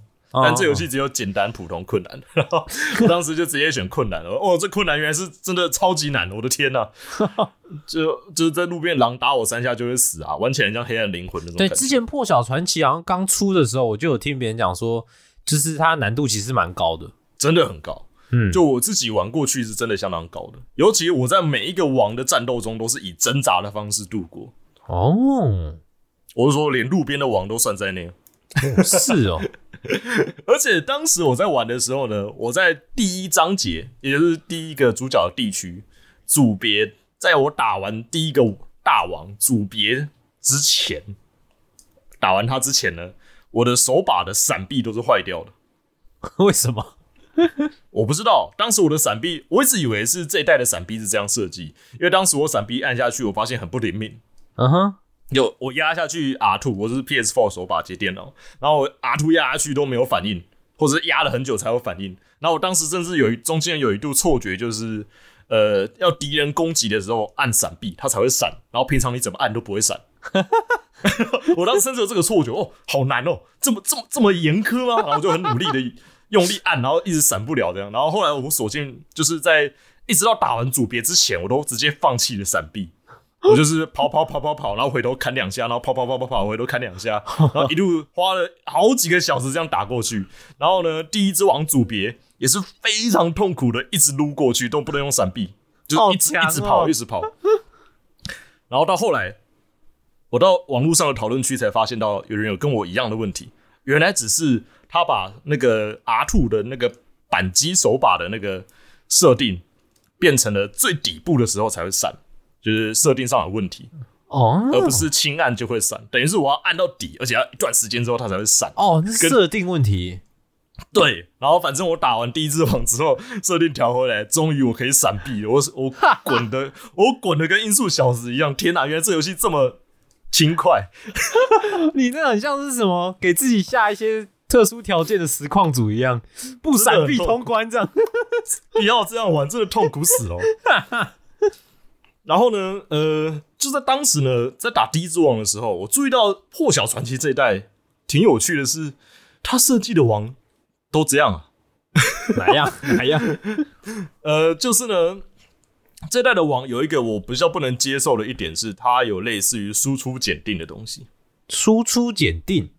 但这游戏只有简单、普通、困难，然后我当时就直接选困难了。哦，这困难原来是真的超级难！我的天呐，就就是在路边狼打我三下就会死啊，玩起来像黑暗灵魂那种。对，之前破晓传奇好像刚出的时候，我就有听别人讲说，就是它难度其实蛮高的，真的很高。嗯，就我自己玩过去是真的相当高的，尤其我在每一个王的战斗中都是以挣扎的方式度过。哦，我是说连路边的王都算在内。是哦，而且当时我在玩的时候呢，我在第一章节，也就是第一个主角的地区组别，在我打完第一个大王组别之前，打完他之前呢，我的手把的闪避都是坏掉的。为什么？我不知道，当时我的闪避，我一直以为是这一代的闪避是这样设计，因为当时我闪避按下去，我发现很不灵敏。嗯哼，有我压下去 R two，我是 PS four 手把接电脑，然后 R two 压下去都没有反应，或者压了很久才有反应。然后我当时甚至有一中间有一度错觉，就是呃，要敌人攻击的时候按闪避，它才会闪，然后平常你怎么按都不会闪。我当时甚至有这个错觉，哦，好难哦，这么这么这么严苛吗？然后我就很努力的。用力按，然后一直闪不了这样。然后后来我们索性就是在一直到打完组别之前，我都直接放弃了闪避。我就是跑跑跑跑跑，然后回头砍两下，然后跑跑跑跑跑，回头砍两下，然后一路花了好几个小时这样打过去。然后呢，第一只王组别也是非常痛苦的，一直撸过去都不能用闪避，就是一直、哦一直跑，一直跑。然后到后来，我到网络上的讨论区才发现到有人有跟我一样的问题，原来只是他把那个 R two 的那个扳机手把的那个设定变成了最底部的时候才会闪，就是设定上有问题，哦而不是轻按就会闪，等于是我要按到底，而且要一段时间之后它才会闪。哦，那是设定问题。对，然后反正我打完第一只网之后，设定调回来，终于我可以闪避了。我我滚的，我滚的跟音速小子一样。天哪，原来这游戏这么轻快。你那很像是什么？给自己下一些特殊条件的实况组一样，不闪避通关这样。不要这样玩，真的痛苦死了。哦 然后呢，呃，就在当时呢，在打第一只王的时候，我注意到《破晓传奇》这一代挺有趣的是，他设计的王都这样啊。哪 样哪样？呃，就是呢，这代的王有一个我比较不能接受的一点是，它有类似于输出检定的东西。输出检定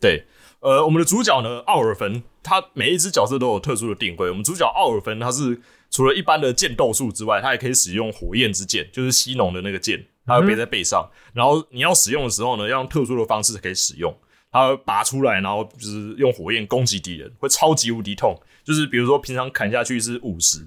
对，呃，我们的主角呢，奥尔芬，他每一只角色都有特殊的定位。我们主角奥尔芬，他是除了一般的剑斗术之外，他也可以使用火焰之剑，就是西农的那个剑，他会背在背上。然后你要使用的时候呢，要用特殊的方式可以使用。他会拔出来，然后就是用火焰攻击敌人，会超级无敌痛。就是比如说平常砍下去是五十，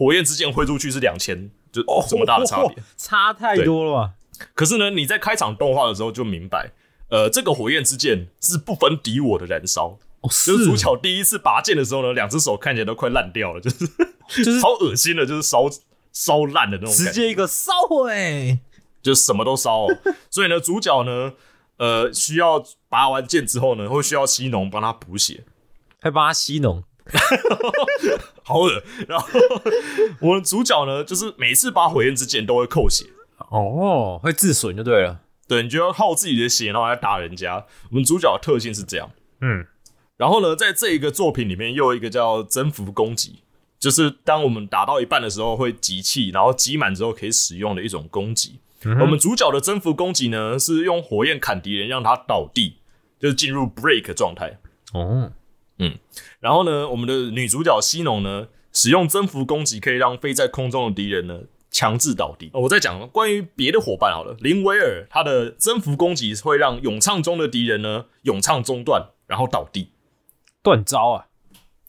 火焰之剑挥出去是两千，就这么大的差别。哦 差太多了吧？可是呢，你在开场动画的时候就明白，呃，这个火焰之剑是不分敌我的燃烧。哦，就是主角第一次拔剑的时候呢，两只手看起来都快烂掉了，就是 就是好恶心的，就是烧烧烂的那种直，接一个烧毁。就是什么都烧、哦。所以呢，主角呢，呃，需要拔完剑之后呢，会需要西农帮他补血，还帮他吸农，好恶。然后我们主角呢，就是每次拔火焰之剑都会扣血，哦，会自损就对了。对你就要耗自己的血，然后来打人家。我们主角的特性是这样。嗯，然后呢，在这一个作品里面，又有一个叫征服攻击，就是当我们打到一半的时候会集气，然后集满之后可以使用的一种攻击。我们主角的征服攻击呢，是用火焰砍敌人，让他倒地，就是进入 break 状态。哦，然后呢，我们的女主角西农呢，使用增幅攻击可以让飞在空中的敌人呢强制倒地。哦我在讲关于别的伙伴好了，林威尔他的增幅攻击会让咏唱中的敌人呢咏唱中断，然后倒地。断招啊！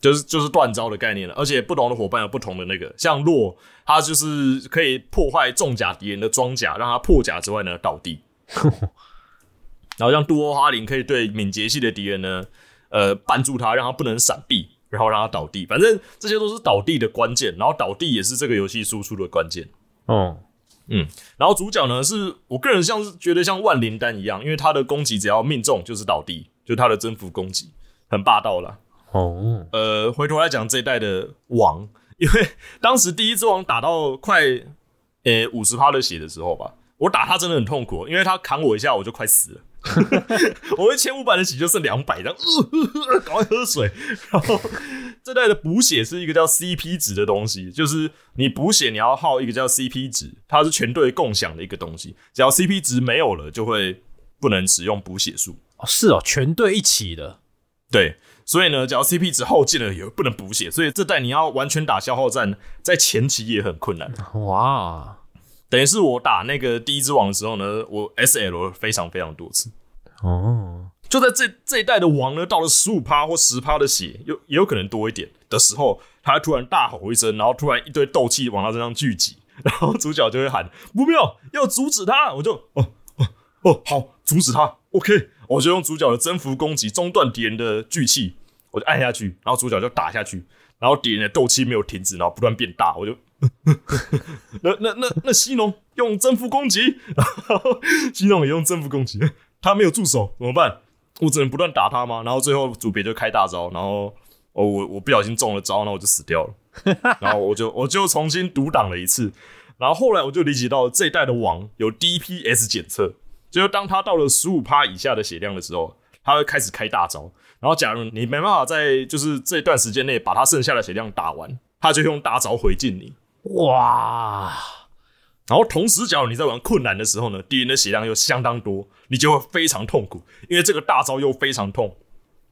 就是就是断招的概念了，而且不同的伙伴有不同的那个，像洛，他就是可以破坏重甲敌人的装甲，让他破甲之外呢倒地。然后像杜欧哈林可以对敏捷系的敌人呢，呃，绊住他，让他不能闪避，然后让他倒地。反正这些都是倒地的关键，然后倒地也是这个游戏输出的关键。哦，然后主角呢，是我个人像是觉得像万灵丹一样，因为他的攻击只要命中就是倒地，就他的征服攻击很霸道啦。哦，呃，回头来讲这一代的王，因为当时第一只王打到快呃五十趴的血的时候吧，我打他真的很痛苦，因为他砍我一下我就快死了。我一千五百的血就剩两百，然后，呃，赶快喝水。然后这代的补血是一个叫 CP 值的东西，就是你补血你要耗一个叫 CP 值，它是全队共享的一个东西，只要 CP 值没有了，就会不能使用补血术。哦是哦，全队一起的。对，所以呢，只要 CP 值耗尽了，也不能补血，所以这代你要完全打消耗战，在前期也很困难。哇，等于是我打那个第一只王的时候呢，我 SL 非常非常多次。哦，就在这这一代的王呢，到了十五趴或十趴的血，有也有可能多一点的时候，他突然大吼一声，然后突然一堆斗气往他身上聚集，然后主角就会喊不妙，要阻止他。我就哦哦哦，好，阻止他。OK，我就用主角的征服攻击中断敌人的聚气，我就按下去，然后主角就打下去，然后敌人的斗气没有停止，然后不断变大，我就。那那那那西农用征服攻击，然后西农也用征服攻击，他没有助手怎么办？我只能不断打他吗？然后最后组别就开大招，然后哦我我不小心中了招，那我就死掉了，然后我就我就重新独挡了一次，然后后来我就理解到这一代的王有 DPS 检测，就是当他到了十五趴以下的血量的时候，他会开始开大招。然后假如你没办法在就是这段时间内把他剩下的血量打完，他就用大招回敬你。哇！然后同时，假如你在玩困难的时候呢，敌人的血量又相当多，你就会非常痛苦，因为这个大招又非常痛。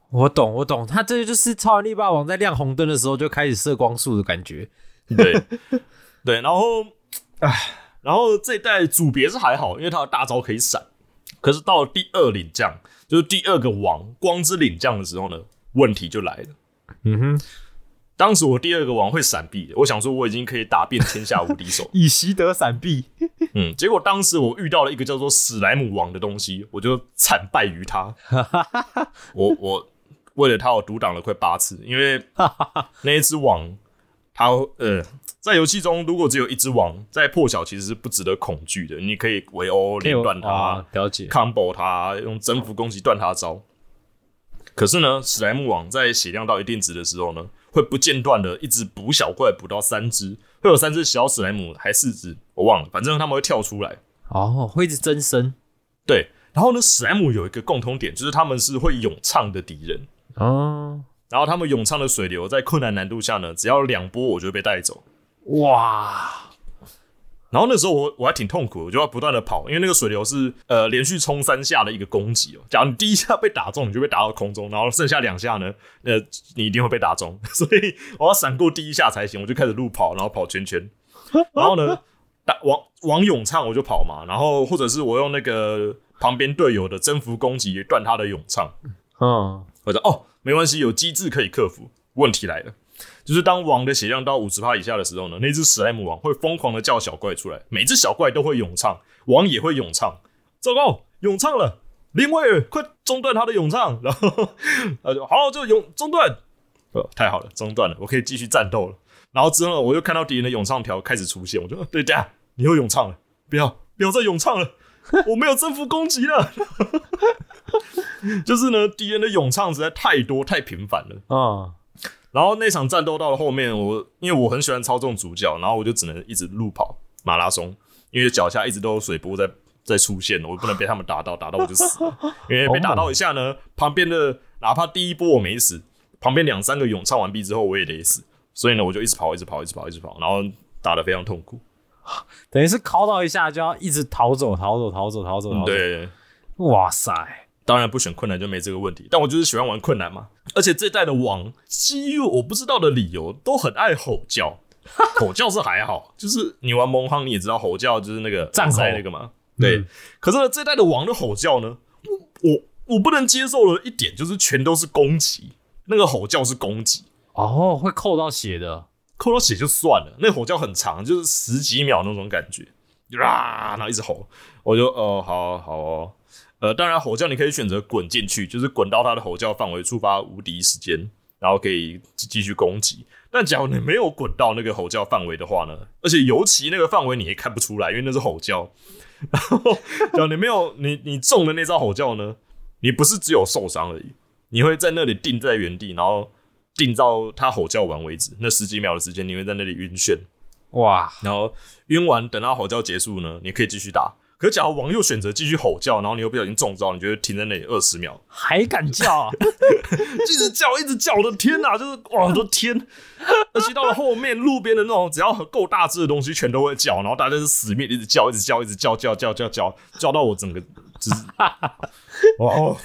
我懂，我懂，他这就是超人力霸王在亮红灯的时候就开始射光束的感觉。对，对，然后，唉，然后这一代组别是还好，因为他的大招可以闪。可是到了第二领将，就是第二个王光之领将的时候呢，问题就来了。嗯哼，当时我第二个王会闪避，我想说我已经可以打遍天下无敌手，以习得闪避。嗯，结果当时我遇到了一个叫做史莱姆王的东西，我就惨败于他。我我为了他，我独挡了快八次，因为 那一只王，它呃，在游戏中如果只有一只王，在破晓其实是不值得恐惧的，你可以围殴连断它啊，了解。combo 它，用征服攻击断它招。可是呢，史莱姆网在血量到一定值的时候呢，会不间断的一直补小怪，补到三只，会有三只小史莱姆，还四只，我忘了，反正他们会跳出来。哦，会一直增生。对，然后呢，史莱姆有一个共通点，就是他们是会咏唱的敌人。哦，然后他们咏唱的水流在困难难度下呢，只要两波我就会被带走。哇，然后那时候我我还挺痛苦，我就要不断的跑，因为那个水流是呃连续冲三下的一个攻击哦。假如你第一下被打中，你就被打到空中，然后剩下两下呢，呃，你一定会被打中，所以我要闪过第一下才行。我就开始路跑，然后跑圈圈，然后呢，打往往咏唱我就跑嘛，然后或者是我用那个旁边队友的征服攻击断他的咏唱，嗯，我说哦，没关系，有机制可以克服。问题来了，就是当王的血量到五十帕以下的时候呢，那只史莱姆王会疯狂的叫小怪出来，每只小怪都会咏唱，王也会咏唱。糟糕，咏唱了，林威尔，快中断他的咏唱。然后 他就好，就咏中断。呃，太好了，中断了，我可以继续战斗了。然后之后，我又看到敌人的咏唱条开始出现，我就对，等下你又咏唱了，不要不要再咏唱了，我没有征服攻击了。就是呢，敌人的咏唱实在太多太频繁了。嗯，然后那场战斗到了后面，我因为我很喜欢操纵主角，然后我就只能一直路跑马拉松，因为脚下一直都有水波在在出现，我不能被他们打到，打到我就死了。因为被打到一下呢，旁边的哪怕第一波我没死，旁边两三个咏唱完毕之后我也得死，所以呢我就一直跑，一直跑，一直跑，一直跑，然后打得非常痛苦。等于是考到一下就要一直逃走，逃走，逃走，逃走，逃走。，对，哇塞，当然不选困难就没这个问题，但我就是喜欢玩困难嘛。而且这代的王，基于我不知道的理由，都很爱吼叫。吼叫是还好，就是你玩蒙夯你也知道吼叫就是那个战吼赛那个嘛。对，嗯可是呢，这代的王的吼叫呢，我我我不能接受的一点就是全都是攻击，那个吼叫是攻击，哦，会扣到血的。扣到血就算了，那吼叫很长，就是十几秒那种感觉，啊，然后一直吼，我就哦，好好哦，呃，当然吼叫你可以选择滚进去，就是滚到他的吼叫范围，触发无敌时间，然后可以继继续攻击。但假如你没有滚到那个吼叫范围的话呢，而且尤其那个范围你也看不出来，因为那是吼叫。然后，假如你没有你你中的那招吼叫呢，你不是只有受伤而已，你会在那里定在原地，然后定到他吼叫完为止。那十几秒的时间，你会在那里晕眩。哇，然后晕完，等到吼叫结束呢，你可以继续打。可是假如王又选择继续吼叫，然后你又不小心中招，你就会停在那里二十秒，还敢叫啊？一直叫，一直叫，我的天哪，就是哇，我的天！而且到了后面，路边的那种只要够大只的东西，全都会叫，然后大家是死命一直叫，一直叫，一直叫，叫叫叫叫叫到我整个就是 哦。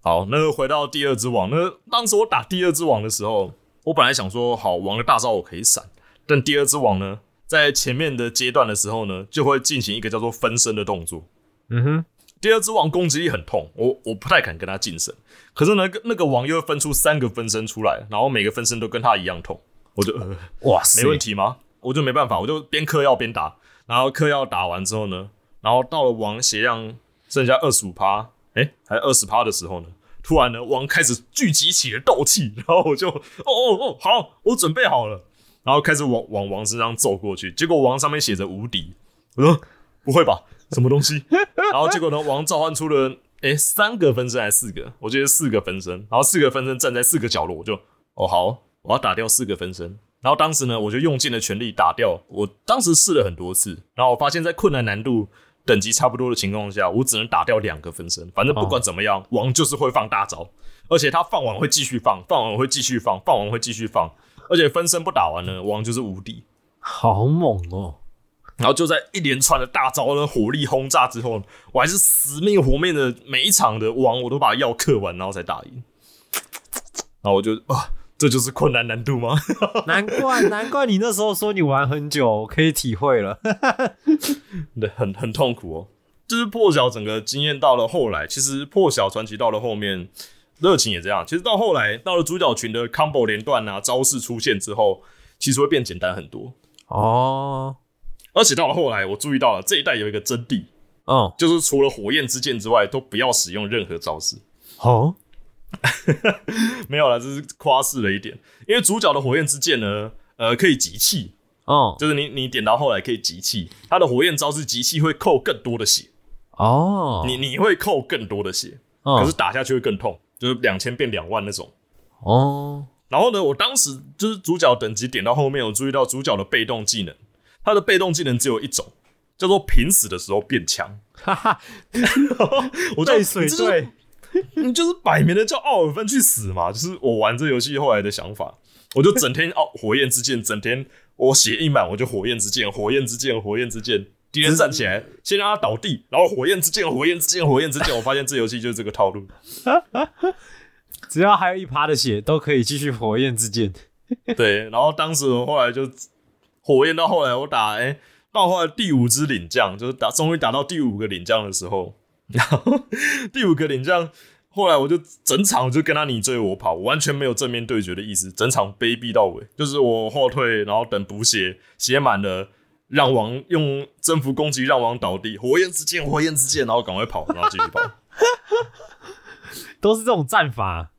好，那回到第二只王，那当时我打第二只王的时候，我本来想说，好，王的大招我可以闪，但第二只王呢，在前面的阶段的时候呢，就会进行一个叫做分身的动作。嗯哼，第二只王攻击力很痛，我我不太敢跟他近身。可是那个那个王又会分出三个分身出来，然后每个分身都跟他一样痛，我就呃哇塞，没问题吗？我就没办法，我就边嗑药边打，然后嗑药打完之后呢，然后到了王血量剩下二十五趴，哎，还二十趴的时候呢，突然呢王开始聚集起了斗气，然后我就哦哦哦好，我准备好了，然后开始往往王身上揍过去，结果王上面写着无敌，我说不会吧，什么东西？然后结果呢，王召唤出了诶三个分身还是四个？我觉得四个分身，然后四个分身站在四个角落，我就哦好，我要打掉四个分身。然后当时呢，我就用尽了全力打掉。我当时试了很多次，然后我发现，在困难难度等级差不多的情况下，我只能打掉两个分身。反正不管怎么样，王就是会放大招，而且他放完会继续放，放完会继续放，放完会继续放，而且分身不打完呢，王就是无敌。好猛哦！然后就在一连串的大招的火力轰炸之后，我还是死命活命的每一场的王，我都把药嗑完，然后才打赢。然后我就啊，这就是困难难度吗？难怪难怪你那时候说你玩很久，我可以体会了。对，很很痛苦哦。就是破晓整个经验到了后来，其实破晓传奇到了后面，热情也这样。其实到后来到了主角群的 combo 连段啊，招式出现之后，其实会变简单很多。哦，而且到了后来，我注意到了这一代有一个真谛，哦，就是除了火焰之剑之外，都不要使用任何招式。好，没有了，这是夸饰了一点。因为主角的火焰之剑呢，呃，可以集气，哦，就是你你点到后来可以集气，它的火焰招式集气会扣更多的血，哦，你你会扣更多的血，哦。可是打下去会更痛，就是两千变两万那种。哦，然后呢，我当时就是主角等级点到后面，我注意到主角的被动技能，他的被动技能只有一种，叫做平死的时候变强。哈哈，我就对水对，你就是摆明了叫奥尔芬去死嘛，就是我玩这游戏后来的想法，我就整天哦火焰之剑，整天我血一满我就火焰之剑，火焰之剑，火焰之剑，敌人站起来先让他倒地，然后火焰之剑，火焰之剑，火焰之剑，我发现这游戏就是这个套路。只要还有一趴的血，都可以继续火焰之剑。对，然后当时我后来就火焰到后来我打哎、到后来第五只领将，就是打终于打到第五个领将的时候，然后第五个领将后来我就整场我就跟他你追我跑，我完全没有正面对决的意思，整场卑鄙到尾，就是我后退，然后等补血，血满了。让王用征服攻击让王倒地，火焰之剑，火焰之剑，然后赶快跑，然后继续跑。都是这种战法。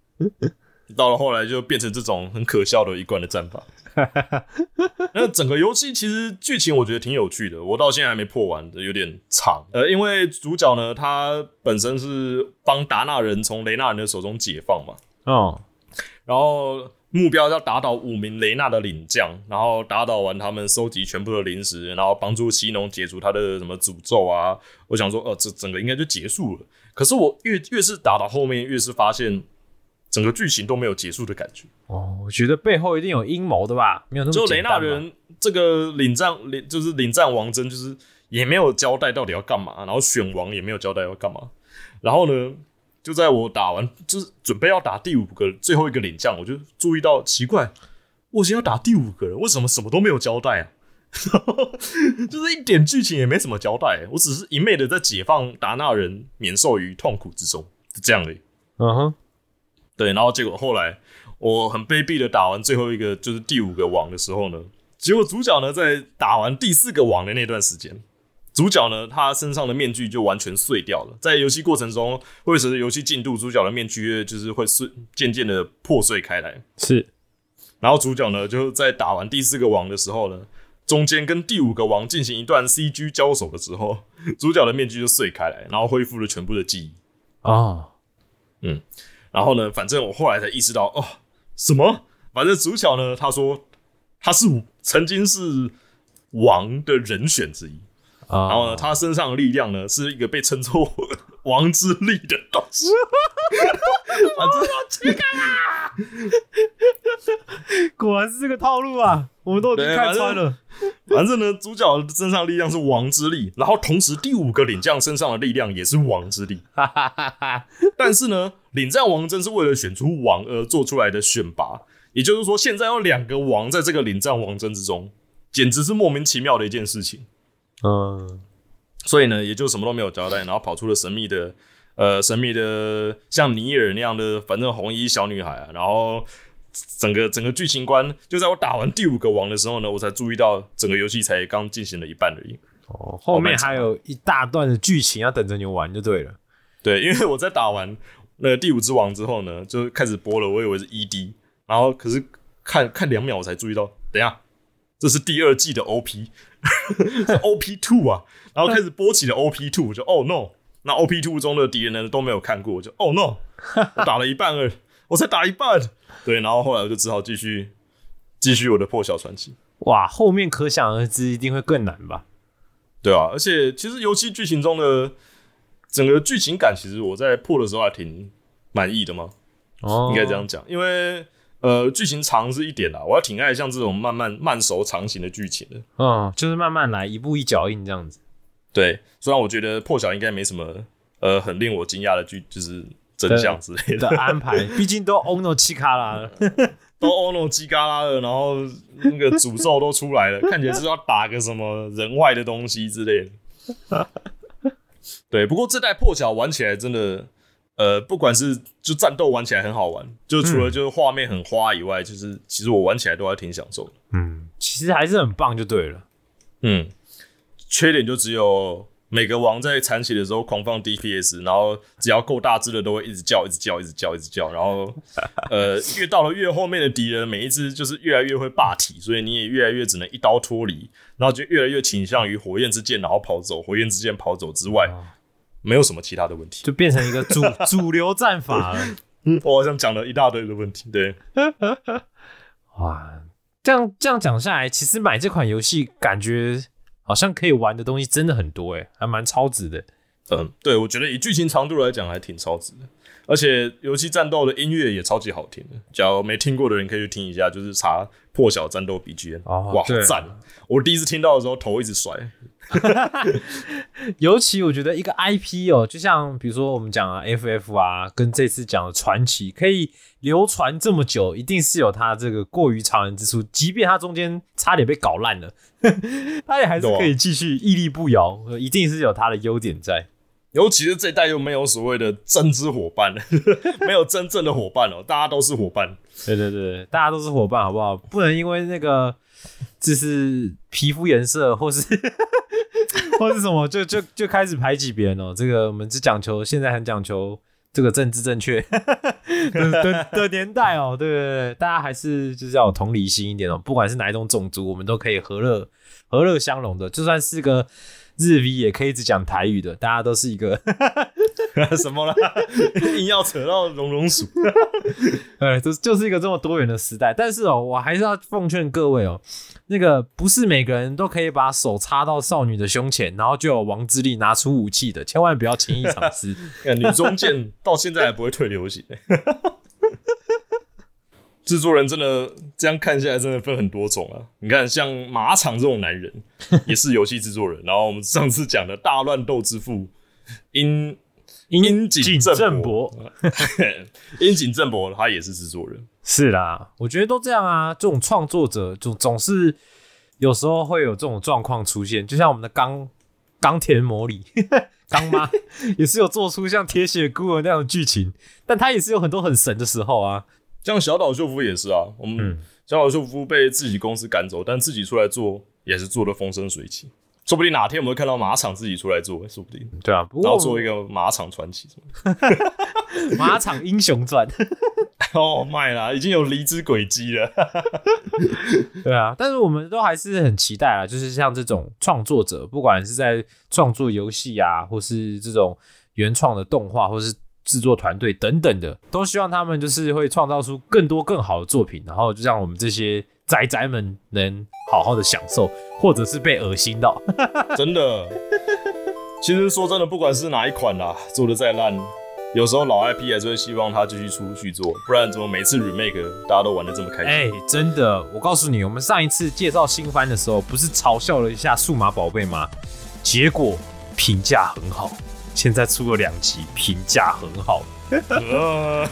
到了后来就变成这种很可笑的一贯的战法。那整个游戏其实剧情我觉得挺有趣的，我到现在还没破完，有点长。呃，因为主角呢，他本身是帮达纳人从雷纳人的手中解放嘛，哦，然后目标要打倒五名雷纳的领将，然后打倒完他们，收集全部的零食，然后帮助西农解除他的什么诅咒啊。我想说，呃，这整个应该就结束了。可是我越越是打到后面，越是发现整个剧情都没有结束的感觉。哦，我觉得背后一定有阴谋的吧，没有那么就雷纳人这个领战领就是领战王真，就是也没有交代到底要干嘛，然后选王也没有交代要干嘛。然后呢，就在我打完就是准备要打第五个最后一个领将，我就注意到奇怪，我已经要打第五个人，为什么什么都没有交代啊？就是一点剧情也没什么交代，我只是一昧的在解放达纳人免受于痛苦之中，是这样而已。嗯哼，对，然后结果后来我很卑鄙的打完最后一个就是第五个王的时候呢，结果主角呢在打完第四个王的那段时间，主角呢他身上的面具就完全碎掉了，在游戏过程中会随着游戏进度，主角的面具就是会碎渐渐的破碎开来，是然后主角呢就在打完第四个王的时候呢。中间跟第五个王进行一段 CG 交手的时候，主角的面具就碎开来，然后恢复了全部的记忆。啊哦，然后呢，反正我后来才意识到，哦，什么？反正主角呢，他说他是曾经是王的人选之一，啊，然后呢，他身上的力量呢，是一个被称作 王之力的东西。反正果然是这个套路啊，我们都已经看穿了。反正呢，主角身上的力量是王之力，然后同时第五个领将身上的力量也是王之力。哈哈哈哈但是呢，领战王真是为了选出王而做出来的选拔，也就是说，现在有两个王在这个领战王争之中，简直是莫名其妙的一件事情。嗯，所以呢，也就什么都没有交代，然后跑出了神秘的，呃，神秘的像尼尔那样的，反正红衣小女孩啊，然后整个整个剧情观，就在我打完第五个王的时候呢，我才注意到整个游戏才刚进行了一半而已。哦，后面还有一大段的剧情要等着你玩就对了。对，因为我在打完那个第五只王之后呢，就开始播了，我以为是 ED，然后可是看看两秒我才注意到，等一下，这是第二季的 OP，是 OP two 啊，然后开始播起了 OP two，就 Oh no，那 OP two 中的敌人呢都没有看过，我就 Oh no，我打了一半了，我才打一半，对，然后后来我就只好继续继续我的破晓传奇。哇，后面可想而知一定会更难吧？对啊，而且其实游戏剧情中的整个剧情感，其实我在破的时候还挺满意的嘛，哦应该这样讲，因为呃剧情长是一点啦，我还挺爱像这种慢慢慢熟长型的剧情的。嗯，就是慢慢来，一步一脚印这样子。对，虽然我觉得破晓应该没什么呃很令我惊讶的剧，就是真相之类的的，安排，毕竟都 ono 七卡啦，都欧那种鸡嘎啦了，然后那个诅咒都出来了，看起来是要打个什么人外的东西之类的。对，不过这代破晓玩起来真的，呃，不管是就战斗玩起来很好玩，就除了就是画面很花以外，就是其实我玩起来都还挺享受的。嗯，其实还是很棒就对了。嗯，缺点就只有每个王在残血的时候狂放 DPS，然后只要够大只的都会一直叫，一直叫，一直叫，一直叫，然后呃，越到了越后面的敌人，每一只就是越来越会霸体，所以你也越来越只能一刀脱离，然后就越来越倾向于火焰之剑，然后跑走，火焰之剑跑走之外，没有什么其他的问题。就变成一个主 主流战法了。我好像讲了一大堆的问题，对，哇，这样这样讲下来，其实买这款游戏感觉好像可以玩的东西真的很多诶，还蛮超值的。嗯，对，我觉得以剧情长度来讲还挺超值的，而且游戏战斗的音乐也超级好听的。假如没听过的人可以去听一下，就是查破晓战斗 BGM，、哦哇，好赞！我第一次听到的时候头一直甩，尤其我觉得一个 IP 哦，就像比如说我们讲啊 FF 啊，跟这次讲的传奇，可以流传这么久，一定是有它这个过于常人之处。即便它中间差点被搞烂了，它也还是可以继续屹立不摇，呃一定是有它的优点在。尤其是这一代又没有所谓的真知伙伴，没有真正的伙伴哦，大家都是伙伴。对对对，大家都是伙伴，好不好？不能因为那个就是皮肤颜色，或是 或是什么，就就就开始排挤别人哦。这个我们只讲求，现在很讲求这个政治正确 的的年代哦。对对对，大家还是就是要同理心一点哦。不管是哪一种种族，我们都可以和乐和乐相融的。就算是个日 V，也可以一直讲台语的，大家都是一个。什么啦？硬要扯到龙龙鼠，哎，这就是一个这么多元的时代。但是哦，我还是要奉劝各位哦，那个不是每个人都可以把手插到少女的胸前，然后就有王之力拿出武器的，千万不要轻易尝试。女中剑到现在还不会退流行。制作人真的这样看下来，真的分很多种啊！你看，像马场这种男人也是游戏制作人，然后我们上次讲的大乱斗之父樱樱井正博 樱井正博他也是制作人，是啦，我觉得都这样啊。这种创作者总总是有时候会有这种状况出现，就像我们的钢钢铁魔里 钢妈 也是有做出像铁血孤儿那样的剧情，但他也是有很多很神的时候啊。像小岛秀夫也是啊。我们嗯小岛秀夫被自己公司赶走，但自己出来做也是做的风生水起。说不定哪天我们会看到马场自己出来做，说不定，对啊，不过然后做一个马场传奇什么的。马场英雄传。哦，卖啦，已经有离之轨迹了。对啊，但是我们都还是很期待啊，就是像这种创作者，不管是在创作游戏啊，或是这种原创的动画，或是制作团队等等的，都希望他们就是会创造出更多更好的作品，然后就让我们这些宅宅们能好好的享受，或者是被恶心到。真的。其实说真的，不管是哪一款啦，做的再烂，有时候老 IP 还是会希望他继续出续作，不然怎么每次 remake 大家都玩的这么开心？哎、真的，我告诉你，我们上一次介绍新番的时候，不是嘲笑了一下数码宝贝吗？结果评价很好，现在出了两集，评价很好。呃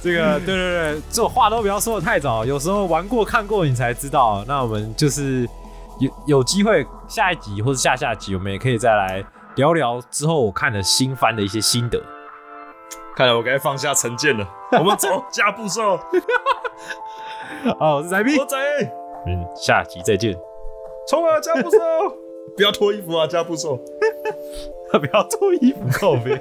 这个对对对，这种话都不要说的太早，有时候玩过看过你才知道。那我们就是有有机会下一集或者下下集，我们也可以再来聊聊之后我看了新番的一些心得。看来我该放下成见了。我们走，加步骤，好，我是仔仔，嗯，下集再见。冲啊，加步兽！不要脱衣服啊，加布兽。不要脱衣服，靠边。